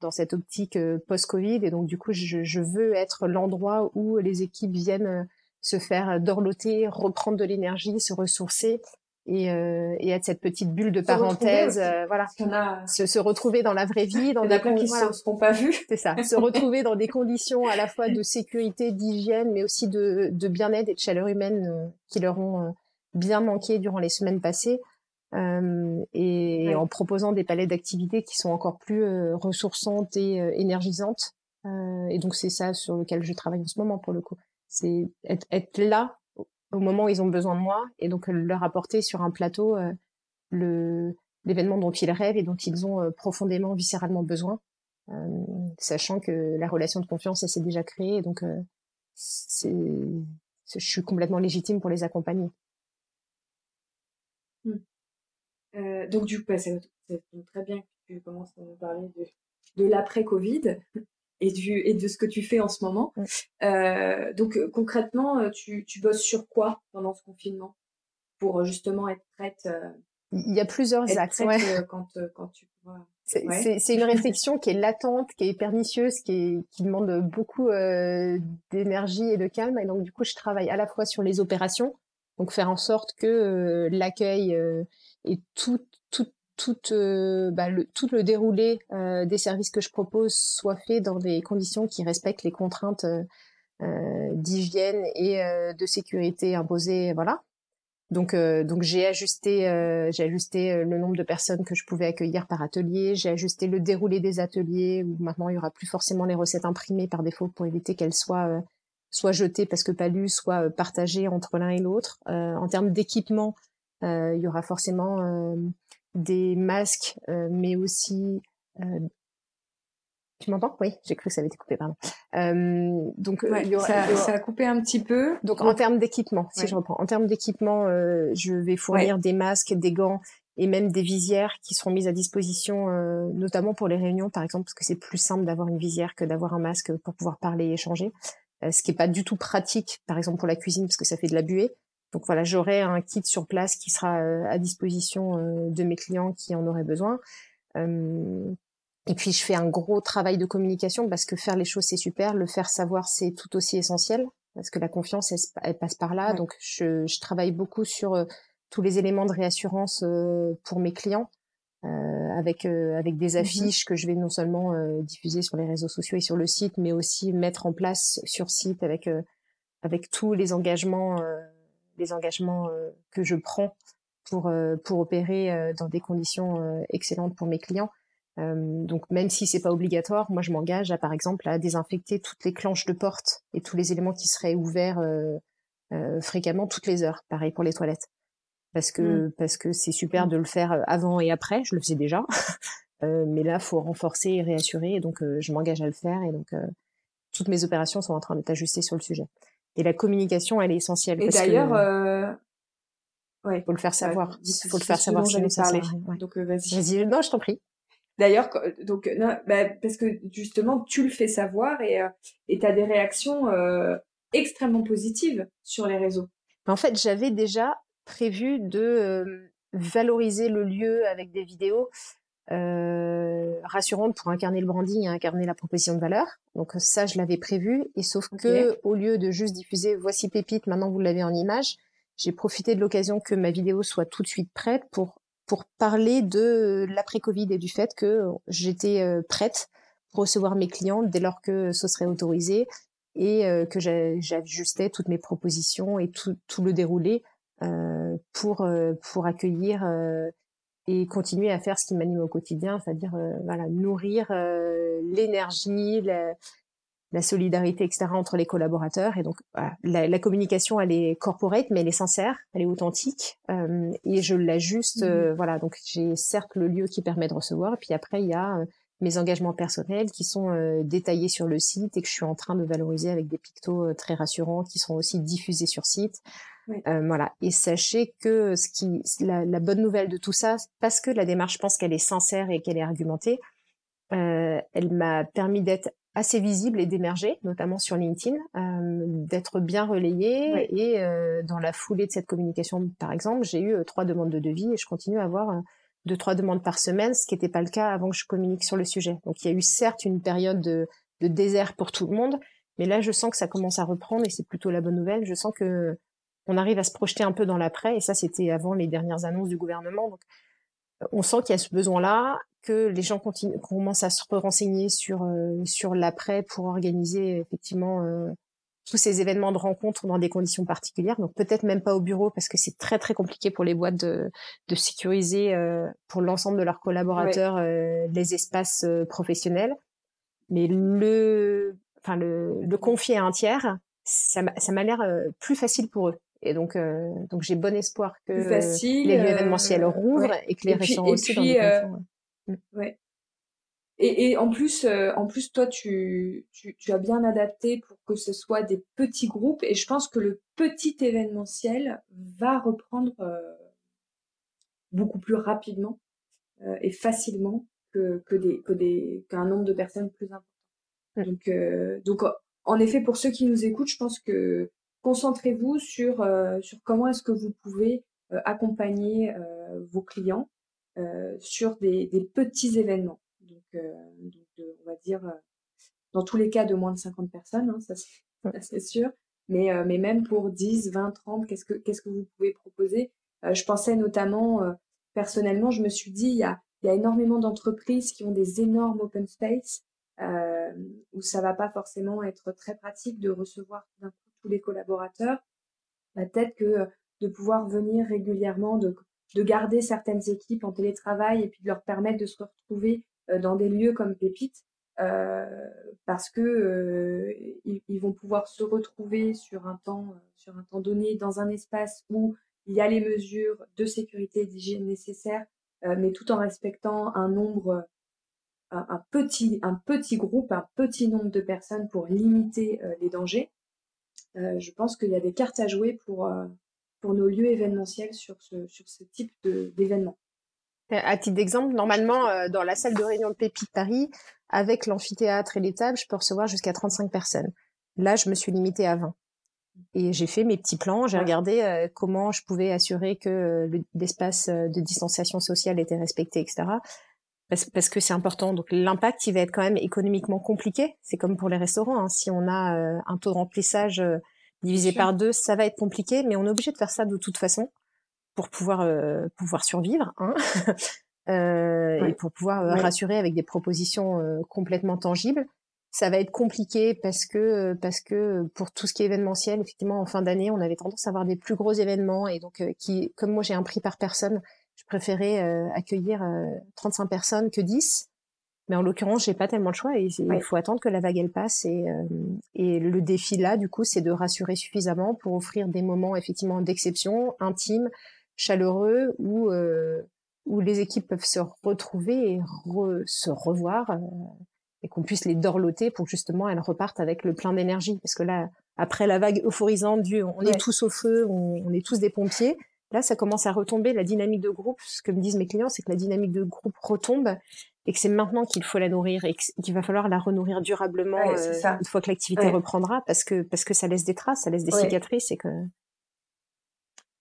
dans cette optique post-Covid et donc du coup je, je veux être l'endroit où les équipes viennent se faire dorloter reprendre de l'énergie se ressourcer et, euh, et être cette petite bulle de parenthèse, euh, voilà, a... se, se, retrouver dans la vraie vie, dans des conditions qui voilà. se seront pas vus. C'est ça, se retrouver dans des conditions à la fois de sécurité, d'hygiène, mais aussi de, de bien-être et de chaleur humaine euh, qui leur ont euh, bien manqué durant les semaines passées. Et en proposant des palettes d'activités qui sont encore plus ressourçantes et énergisantes. et donc c'est ça sur lequel je travaille en ce moment pour le coup. C'est être, être là au moment où ils ont besoin de moi et donc leur apporter sur un plateau euh, le l'événement dont ils rêvent et dont ils ont euh, profondément viscéralement besoin euh, sachant que la relation de confiance elle s'est déjà créée donc c'est je suis complètement légitime pour les accompagner hmm. donc du coup bah, c'est très bien que tu commences à nous parler de, de l'après Covid et, du, et de ce que tu fais en ce moment. Euh, donc euh, concrètement, euh, tu, tu, bosses sur quoi pendant ce confinement pour justement être prête Il y a plusieurs axes. quand, quand tu C'est une réflexion qui est latente, qui est pernicieuse, qui, est, qui demande beaucoup d'énergie et de calme. Et donc, du coup, je travaille à la fois sur les opérations, donc faire en sorte que l'accueil et tout, tout, tout, euh, bah, le, tout le déroulé euh, des services que je propose soit fait dans des conditions qui respectent les contraintes euh, euh d'hygiène et de sécurité imposées. Voilà. Donc, donc j'ai ajusté, j'ai ajusté le nombre de personnes que je pouvais accueillir par atelier. J'ai ajusté le déroulé des ateliers où maintenant il y aura plus forcément les recettes imprimées par défaut pour éviter qu'elles soient soit jetées parce que pas lues, soit partagées entre l'un et l'autre. en termes d'équipement, il y aura forcément des masques, euh, mais aussi euh, tu m'entends? Oui, j'ai cru que ça avait été coupé, pardon. Euh, donc ça, a coupé un petit peu. Donc en termes d'équipement, si je reprends, en termes d'équipement, euh, je vais fournir des masques, des gants et même des visières qui seront mises à disposition, euh, notamment pour les réunions, par exemple, parce que c'est plus simple d'avoir une visière que d'avoir un masque pour pouvoir parler et échanger. ce qui est pas du tout pratique, par exemple pour la cuisine, parce que ça fait de la buée. Donc voilà, j'aurai un kit sur place qui sera euh, à disposition euh, de mes clients qui en auraient besoin. Euh, et puis je fais un gros travail de communication parce que faire les choses c'est super, le faire savoir c'est tout aussi essentiel parce que la confiance elle, passe par là. Donc je, je, travaille beaucoup sur tous les éléments de réassurance pour mes clients. Euh, avec avec des mmh affiches que je vais non seulement diffuser sur les réseaux sociaux et sur le site, mais aussi mettre en place sur site avec avec tous les engagements des engagements euh, que je prends pour euh, pour opérer euh, dans des conditions excellentes pour mes clients. donc même si c'est pas obligatoire, moi je m'engage à par exemple à désinfecter toutes les clenches de porte et tous les éléments qui seraient ouverts fréquemment toutes les heures. Pareil pour les toilettes parce que mmh. parce que c'est super mmh. de le faire avant et après. Je le faisais déjà, euh, mais là faut renforcer et réassurer. Et donc je m'engage à le faire et donc toutes mes opérations sont en train d'être ajustées sur le sujet. Et la communication, elle est essentielle. Et d'ailleurs, euh... ouais, faut le faire savoir. Il faut le faire savoir chez nous. Parler. Donc euh, vas-y. Vas-y. Non, je t'en prie. D'ailleurs, donc non, bah, parce que justement, tu le fais savoir et euh, et t'as des réactions euh, extrêmement positives sur les réseaux. En fait, j'avais déjà prévu de euh, valoriser le lieu avec des vidéos euh, rassurante pour incarner le branding et incarner la proposition de valeur. Donc ça, je l'avais prévu. Et sauf que au lieu de juste diffuser voici Pépite, maintenant vous l'avez en image, j'ai profité de l'occasion que ma vidéo soit tout de suite prête pour pour parler de l'après-Covid et du fait que j'étais euh, prête pour recevoir mes clients dès lors que ce serait autorisé et euh, que j'ajustais toutes mes propositions et tout, tout le déroulé euh, pour pour accueillir et continuer à faire ce qui m'anime au quotidien, c'est-à-dire euh, voilà nourrir euh, l'énergie, la, la, solidarité, etc. entre les collaborateurs. Et donc voilà, la, la, communication, elle est corporate, mais elle est sincère, elle est authentique, euh, et je l'ajuste. Mmh. voilà, donc j'ai certes le lieu qui permet de recevoir, et puis après il y a mes engagements personnels qui sont détaillés sur le site et que je suis en train de valoriser avec des pictos très rassurants qui seront aussi diffusés sur site. Voilà. Et sachez que ce qui, la, la, bonne nouvelle de tout ça, parce que la démarche, je pense qu'elle est sincère et qu'elle est argumentée, elle m'a permis d'être assez visible et d'émerger, notamment sur LinkedIn, euh, d'être bien relayée. Et euh, dans la foulée de cette communication, par exemple, j'ai eu euh, trois demandes de devis et je continue à avoir deux, trois demandes par semaine, ce qui n'était pas le cas avant que je communique sur le sujet. Donc il y a eu certes une période de, de désert pour tout le monde, mais là je sens que ça commence à reprendre et c'est plutôt la bonne nouvelle. Je sens que on arrive à se projeter un peu dans l'après et ça c'était avant les dernières annonces du gouvernement. Donc on sent qu'il y a ce besoin-là, que les gens continuent, commencent à se renseigner sur euh, sur l'après pour organiser effectivement euh, tous ces événements de rencontres dans des conditions particulières. Donc peut-être même pas au bureau parce que c'est très très compliqué pour les boîtes de, de sécuriser euh, pour l'ensemble de leurs collaborateurs les espaces professionnels. Mais le enfin le, le confier à un tiers, ça m'a l'air plus facile pour eux. Et donc, donc j'ai bon espoir que les lieux événementiels rouvrent et que les restaurants aussi dans des conditions. Mmh. Ouais. Et, et, en plus, euh, en plus, toi, tu, tu, tu, as bien adapté pour que ce soit des petits groupes. Et je pense que le petit événementiel va reprendre euh, beaucoup plus rapidement euh, et facilement que, que des, que des, qu'un nombre de personnes plus important. Mmh. Donc, donc, en effet, pour ceux qui nous écoutent, je pense que concentrez-vous sur, sur comment est-ce que vous pouvez accompagner vos clients euh, sur des, des, petits événements. Donc, euh, on va dire, euh, dans tous les cas, de moins de 50 personnes, hein, ça c'est sûr. Mais, mais même pour 10, 20, 30, qu'est-ce que, qu'est-ce que vous pouvez proposer? Je pensais notamment, personnellement, je me suis dit, il y a, il y a énormément d'entreprises qui ont des énormes open space euh, où ça va pas forcément être très pratique de recevoir les collaborateurs. Bah, peut-être que de pouvoir venir régulièrement, de de garder certaines équipes en télétravail et puis de leur permettre de se retrouver euh, dans des lieux comme Pépite euh, parce que euh, ils, vont pouvoir se retrouver sur un temps donné dans un espace où il y a les mesures de sécurité d'hygiène nécessaires mais tout en respectant un nombre un petit groupe un petit nombre de personnes pour limiter les dangers je pense qu'il y a des cartes à jouer pour pour nos lieux événementiels sur ce, sur ce type d'événement. À titre d'exemple, normalement, euh, dans la salle de réunion de Pépite Paris, avec l'amphithéâtre et les tables, je peux recevoir jusqu'à 35 personnes. Là, je me suis limitée à 20. Et j'ai fait mes petits plans, j'ai regardé euh, comment je pouvais assurer que euh, l'espace de distanciation sociale était respecté, etc. Parce, parce que c'est important. Donc l'impact, il va être quand même économiquement compliqué. C'est comme pour les restaurants. Hein. Si on a un taux de remplissage divisé par deux, ça va être compliqué, mais on est obligé de faire ça de toute façon pour pouvoir euh, pouvoir survivre, hein euh, et pour pouvoir euh, rassurer avec des propositions euh, complètement tangibles. Ça va être compliqué parce que parce que pour tout ce qui est événementiel, effectivement, en fin d'année, on avait tendance à avoir des plus gros événements et donc qui, comme moi j'ai un prix par personne, je préférais accueillir 35 personnes que 10 mais en l'occurrence, j'ai pas tellement le choix et il faut attendre que la vague elle passe et, euh, et le défi là, du coup, c'est de rassurer suffisamment pour offrir des moments effectivement d'exception, intimes, chaleureux où euh, où les équipes peuvent se retrouver et se revoir euh, et qu'on puisse les dorloter pour que justement elles repartent avec le plein d'énergie. Parce que là, après la vague euphorisante du on est tous au feu, on, on est tous des pompiers. Là, ça commence à retomber. La dynamique de groupe, ce que me disent mes clients, c'est que la dynamique de groupe retombe et que c'est maintenant qu'il faut la nourrir et qu'il va falloir la renourrir durablement euh, une fois que l'activité reprendra parce que parce que ça laisse des traces, ça laisse des cicatrices et que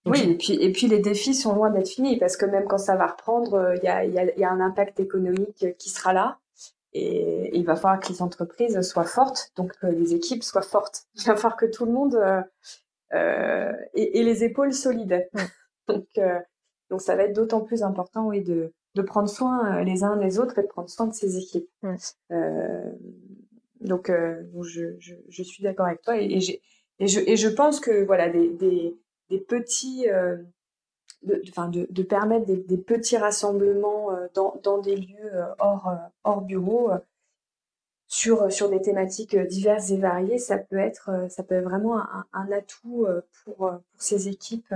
oui, et puis, et puis les défis sont loin d'être finis parce que même quand ça va reprendre, euh, il y, a, y, a, y a un impact économique qui sera là et, il va falloir que les entreprises soient fortes, donc que les équipes soient fortes. Il va falloir que tout le monde euh, euh ait, les épaules solides. Donc, euh, donc ça va être d'autant plus important oui, de, de prendre soin euh, les uns des autres et de prendre soin de ses équipes. Euh, donc, euh, je, je, je, suis d'accord avec toi et, et, et, je, et je pense que voilà des, des, des petits, euh, de, enfin de, de permettre des, des, petits rassemblements dans, dans des lieux hors, hors bureau sur, sur des thématiques diverses et variées, ça peut être, ça peut être vraiment un, un atout pour, pour ces équipes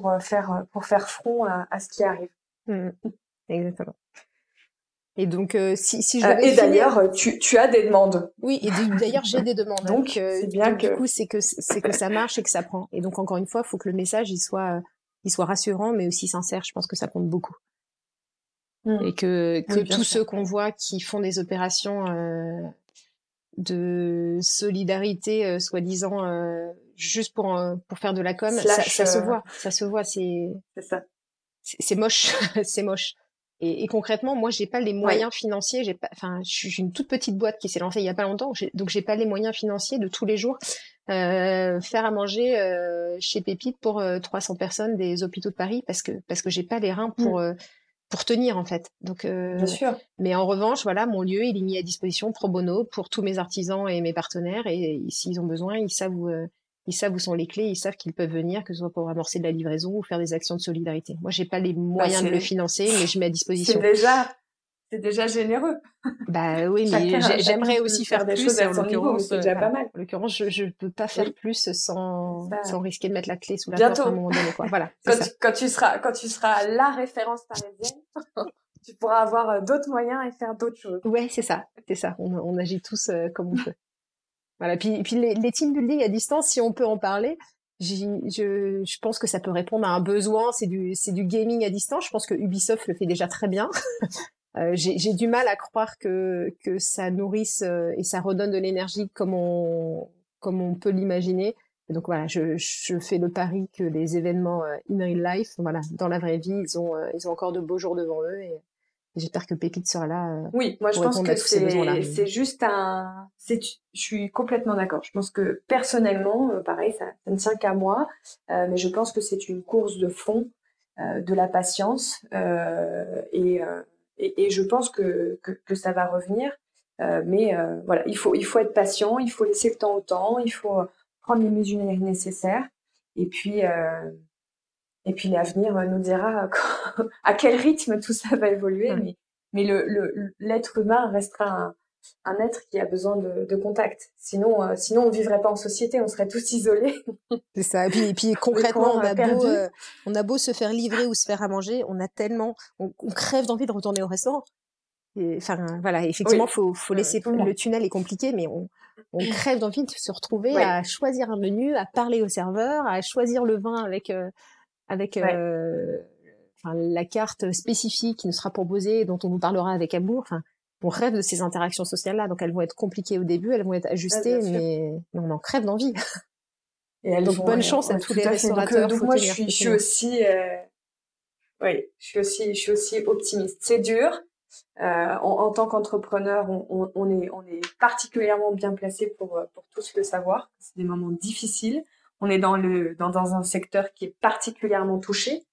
pour faire, pour faire front à, à ce qui arrive. Mmh. Exactement. Et donc, si, si je et d'ailleurs, tu, tu as des demandes. Oui, et d'ailleurs, j'ai des demandes. donc, c'est bien que... du coup, c'est que c'est que ça marche et que ça prend. Et donc, encore une fois, il faut que le message il soit il soit rassurant, mais aussi sincère. Je pense que ça compte beaucoup. Mmh. Et que, que tous ceux qu'on voit qui font des opérations euh, de solidarité, euh, soi-disant, euh, juste pour, pour faire de la com, ça, ça, se voit. Ça se voit. C'est. C'est moche. c'est moche. Et, et, concrètement, moi, j'ai pas les moyens financiers. J'ai pas, enfin, je suis une toute petite boîte qui s'est lancée il y a pas longtemps, donc j'ai pas les moyens financiers de tous les jours euh, faire à manger euh, chez Pépite pour 300 personnes des hôpitaux de Paris parce que parce que j'ai pas les reins pour mmh pour tenir en fait. Donc, euh, Bien sûr. Mais en revanche, voilà, mon lieu, il est mis à disposition pro bono pour tous mes artisans et mes partenaires. Et s'ils ont besoin, ils savent où, euh, ils savent où sont les clés, ils savent qu'ils peuvent venir, que ce soit pour amorcer de la livraison ou faire des actions de solidarité. Moi, j'ai pas les bah, moyens de le financer, mais je mets à disposition. C'est déjà, c'est déjà généreux. Bah oui, mais j'aimerais aussi faire, des choses à son niveau, c'est déjà pas mal. En l'occurrence, je, je peux pas faire plus sans, sans risquer de mettre la clé sous la porte à un moment donné, quoi. Voilà. quand, tu, quand tu seras, quand tu seras la référence parisienne, tu pourras avoir euh, d'autres moyens et faire d'autres choses. Ouais, c'est ça, c'est ça. On, on, agit tous euh, comme on peut. Voilà. Puis, puis les, les team building à distance, si on peut en parler, je, je pense que ça peut répondre à un besoin. C'est du, c'est du gaming à distance. Je pense que Ubisoft le fait déjà très bien. Euh, j'ai du mal à croire que, que ça nourrisse euh, et ça redonne de l'énergie comme on, comme on peut l'imaginer. Donc voilà, je, je fais le pari que les événements euh, in real life, voilà, dans la vraie vie, ils ont, ils ont encore de beaux jours devant eux j'espère que Pépite sera là. oui, moi je pense que c'est juste un, je suis complètement d'accord. Je pense que personnellement, pareil, ça, ça ne tient qu'à moi, mais je pense que c'est une course de fond, de la patience et et, et je pense que, que, que, ça va revenir. Euh, mais euh, voilà, il faut, il faut être patient, il faut laisser le temps au temps, il faut prendre les mesures nécessaires. Et puis, euh, et puis l'avenir nous dira à quel rythme tout ça va évoluer. Mais, mais le, l'être humain restera un, un être qui a besoin de, de contact. Sinon, euh, sinon on vivrait pas en société, on serait tous isolés. C'est ça. Et puis, et puis concrètement, on a beau, euh, on a beau se faire livrer ou se faire à manger, on a tellement, on, crève d'envie de retourner au restaurant. Enfin, voilà. Effectivement, faut, faut laisser le tunnel est compliqué, mais on, on crève d'envie de se retrouver à choisir un menu, à parler au serveur, à choisir le vin avec, euh, avec. Enfin, la carte spécifique qui nous sera proposée dont on nous parlera avec amour. Enfin, on rêve de ces interactions sociales-là. Donc elles vont être compliquées au début, elles vont être ajustées, mais, on en crève d'envie. Et donc bonne chance à tous les restaurateurs. Donc, moi je suis, je suis aussi, euh... oui, je suis aussi, je suis aussi optimiste. C'est dur. Euh, en, tant qu'entrepreneur, on, on, est, on est particulièrement bien placé pour, pour tous le savoir. C'est des moments difficiles. On est dans le dans, dans un secteur qui est particulièrement touché,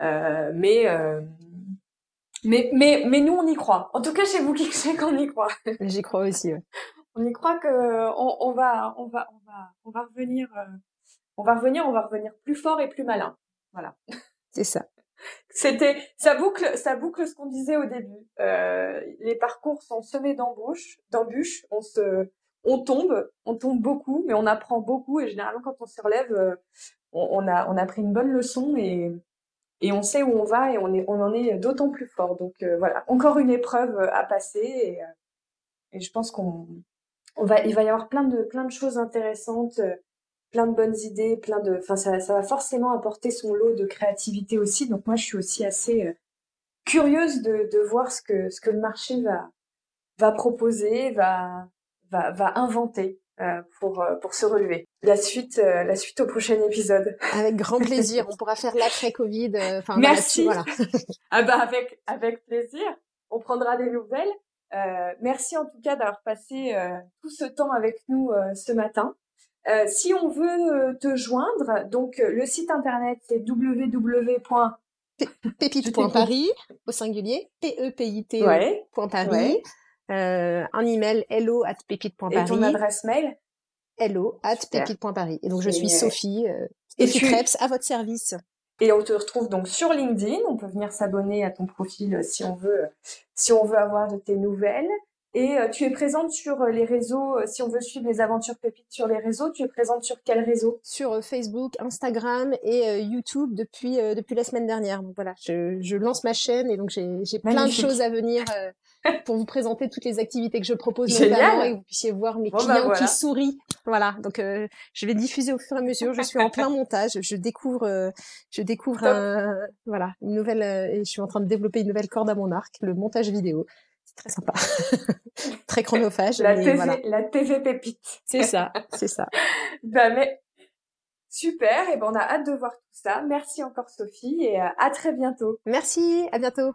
euh, mais euh, mais, mais, mais nous, on y croit. En tout cas, chez vous qui qu'on y croit. J'y crois aussi. On y croit que on, on, va, on va, on va, on va revenir, euh, on va revenir, on va revenir plus fort et plus malin. Voilà. C'est ça. C'était, ça boucle, ça boucle ce qu'on disait au début. Euh, les parcours sont semés d'embûches, d'embûches. On se, on tombe, on tombe beaucoup, mais on apprend beaucoup et généralement quand on se relève, euh, on, a, pris une bonne leçon et on sait où on va et on, en est d'autant plus fort. Donc euh, voilà, encore une épreuve à passer et, euh, je pense qu'on on va, il va y avoir plein de, choses intéressantes, euh, plein de bonnes idées, plein de, enfin ça, ça va forcément apporter son lot de créativité aussi. Donc moi je suis aussi assez curieuse de, voir ce que, ce que le marché va, va proposer, va, va, va inventer. Euh, pour euh, pour se relever. La suite euh, la suite au prochain épisode. Avec grand plaisir. On pourra faire l'après Covid. Enfin, merci. Voilà. ah bah avec avec plaisir. On prendra des nouvelles. merci en tout cas d'avoir passé tout ce temps avec nous ce matin. si on veut te joindre, donc le site internet c'est www.pépite.paris au singulier p e p i t e.paris euh, un email hello at pépite.paris. Et ton adresse mail? Hello at pépite.paris. Et donc je suis Sophie, euh, et tu... Krebs, à votre service. Et on te retrouve donc sur LinkedIn. On peut venir s'abonner à ton profil si on veut, si on veut avoir de tes nouvelles. Et tu es présente sur les réseaux, si on veut suivre les aventures pépites sur les réseaux, tu es présente sur quel réseau? Sur Facebook, Instagram et YouTube depuis depuis la semaine dernière. Donc voilà, je, je lance ma chaîne et donc j'ai plein de choses à venir pour vous présenter toutes les activités que je propose notamment et que vous puissiez voir mes bah, clients qui sourient. Voilà, donc euh, je vais diffuser au fur et à mesure. Je suis en plein montage, je découvre, euh, je découvre un, voilà une nouvelle euh, je suis en train de développer une nouvelle corde à mon arc, le montage vidéo. C'est très sympa, très chronophage. La TV, la TV pépite. C'est ça, c'est ça. bah mais super, et ben on a hâte de voir tout ça. Merci encore Sophie et à très bientôt. Merci, à bientôt.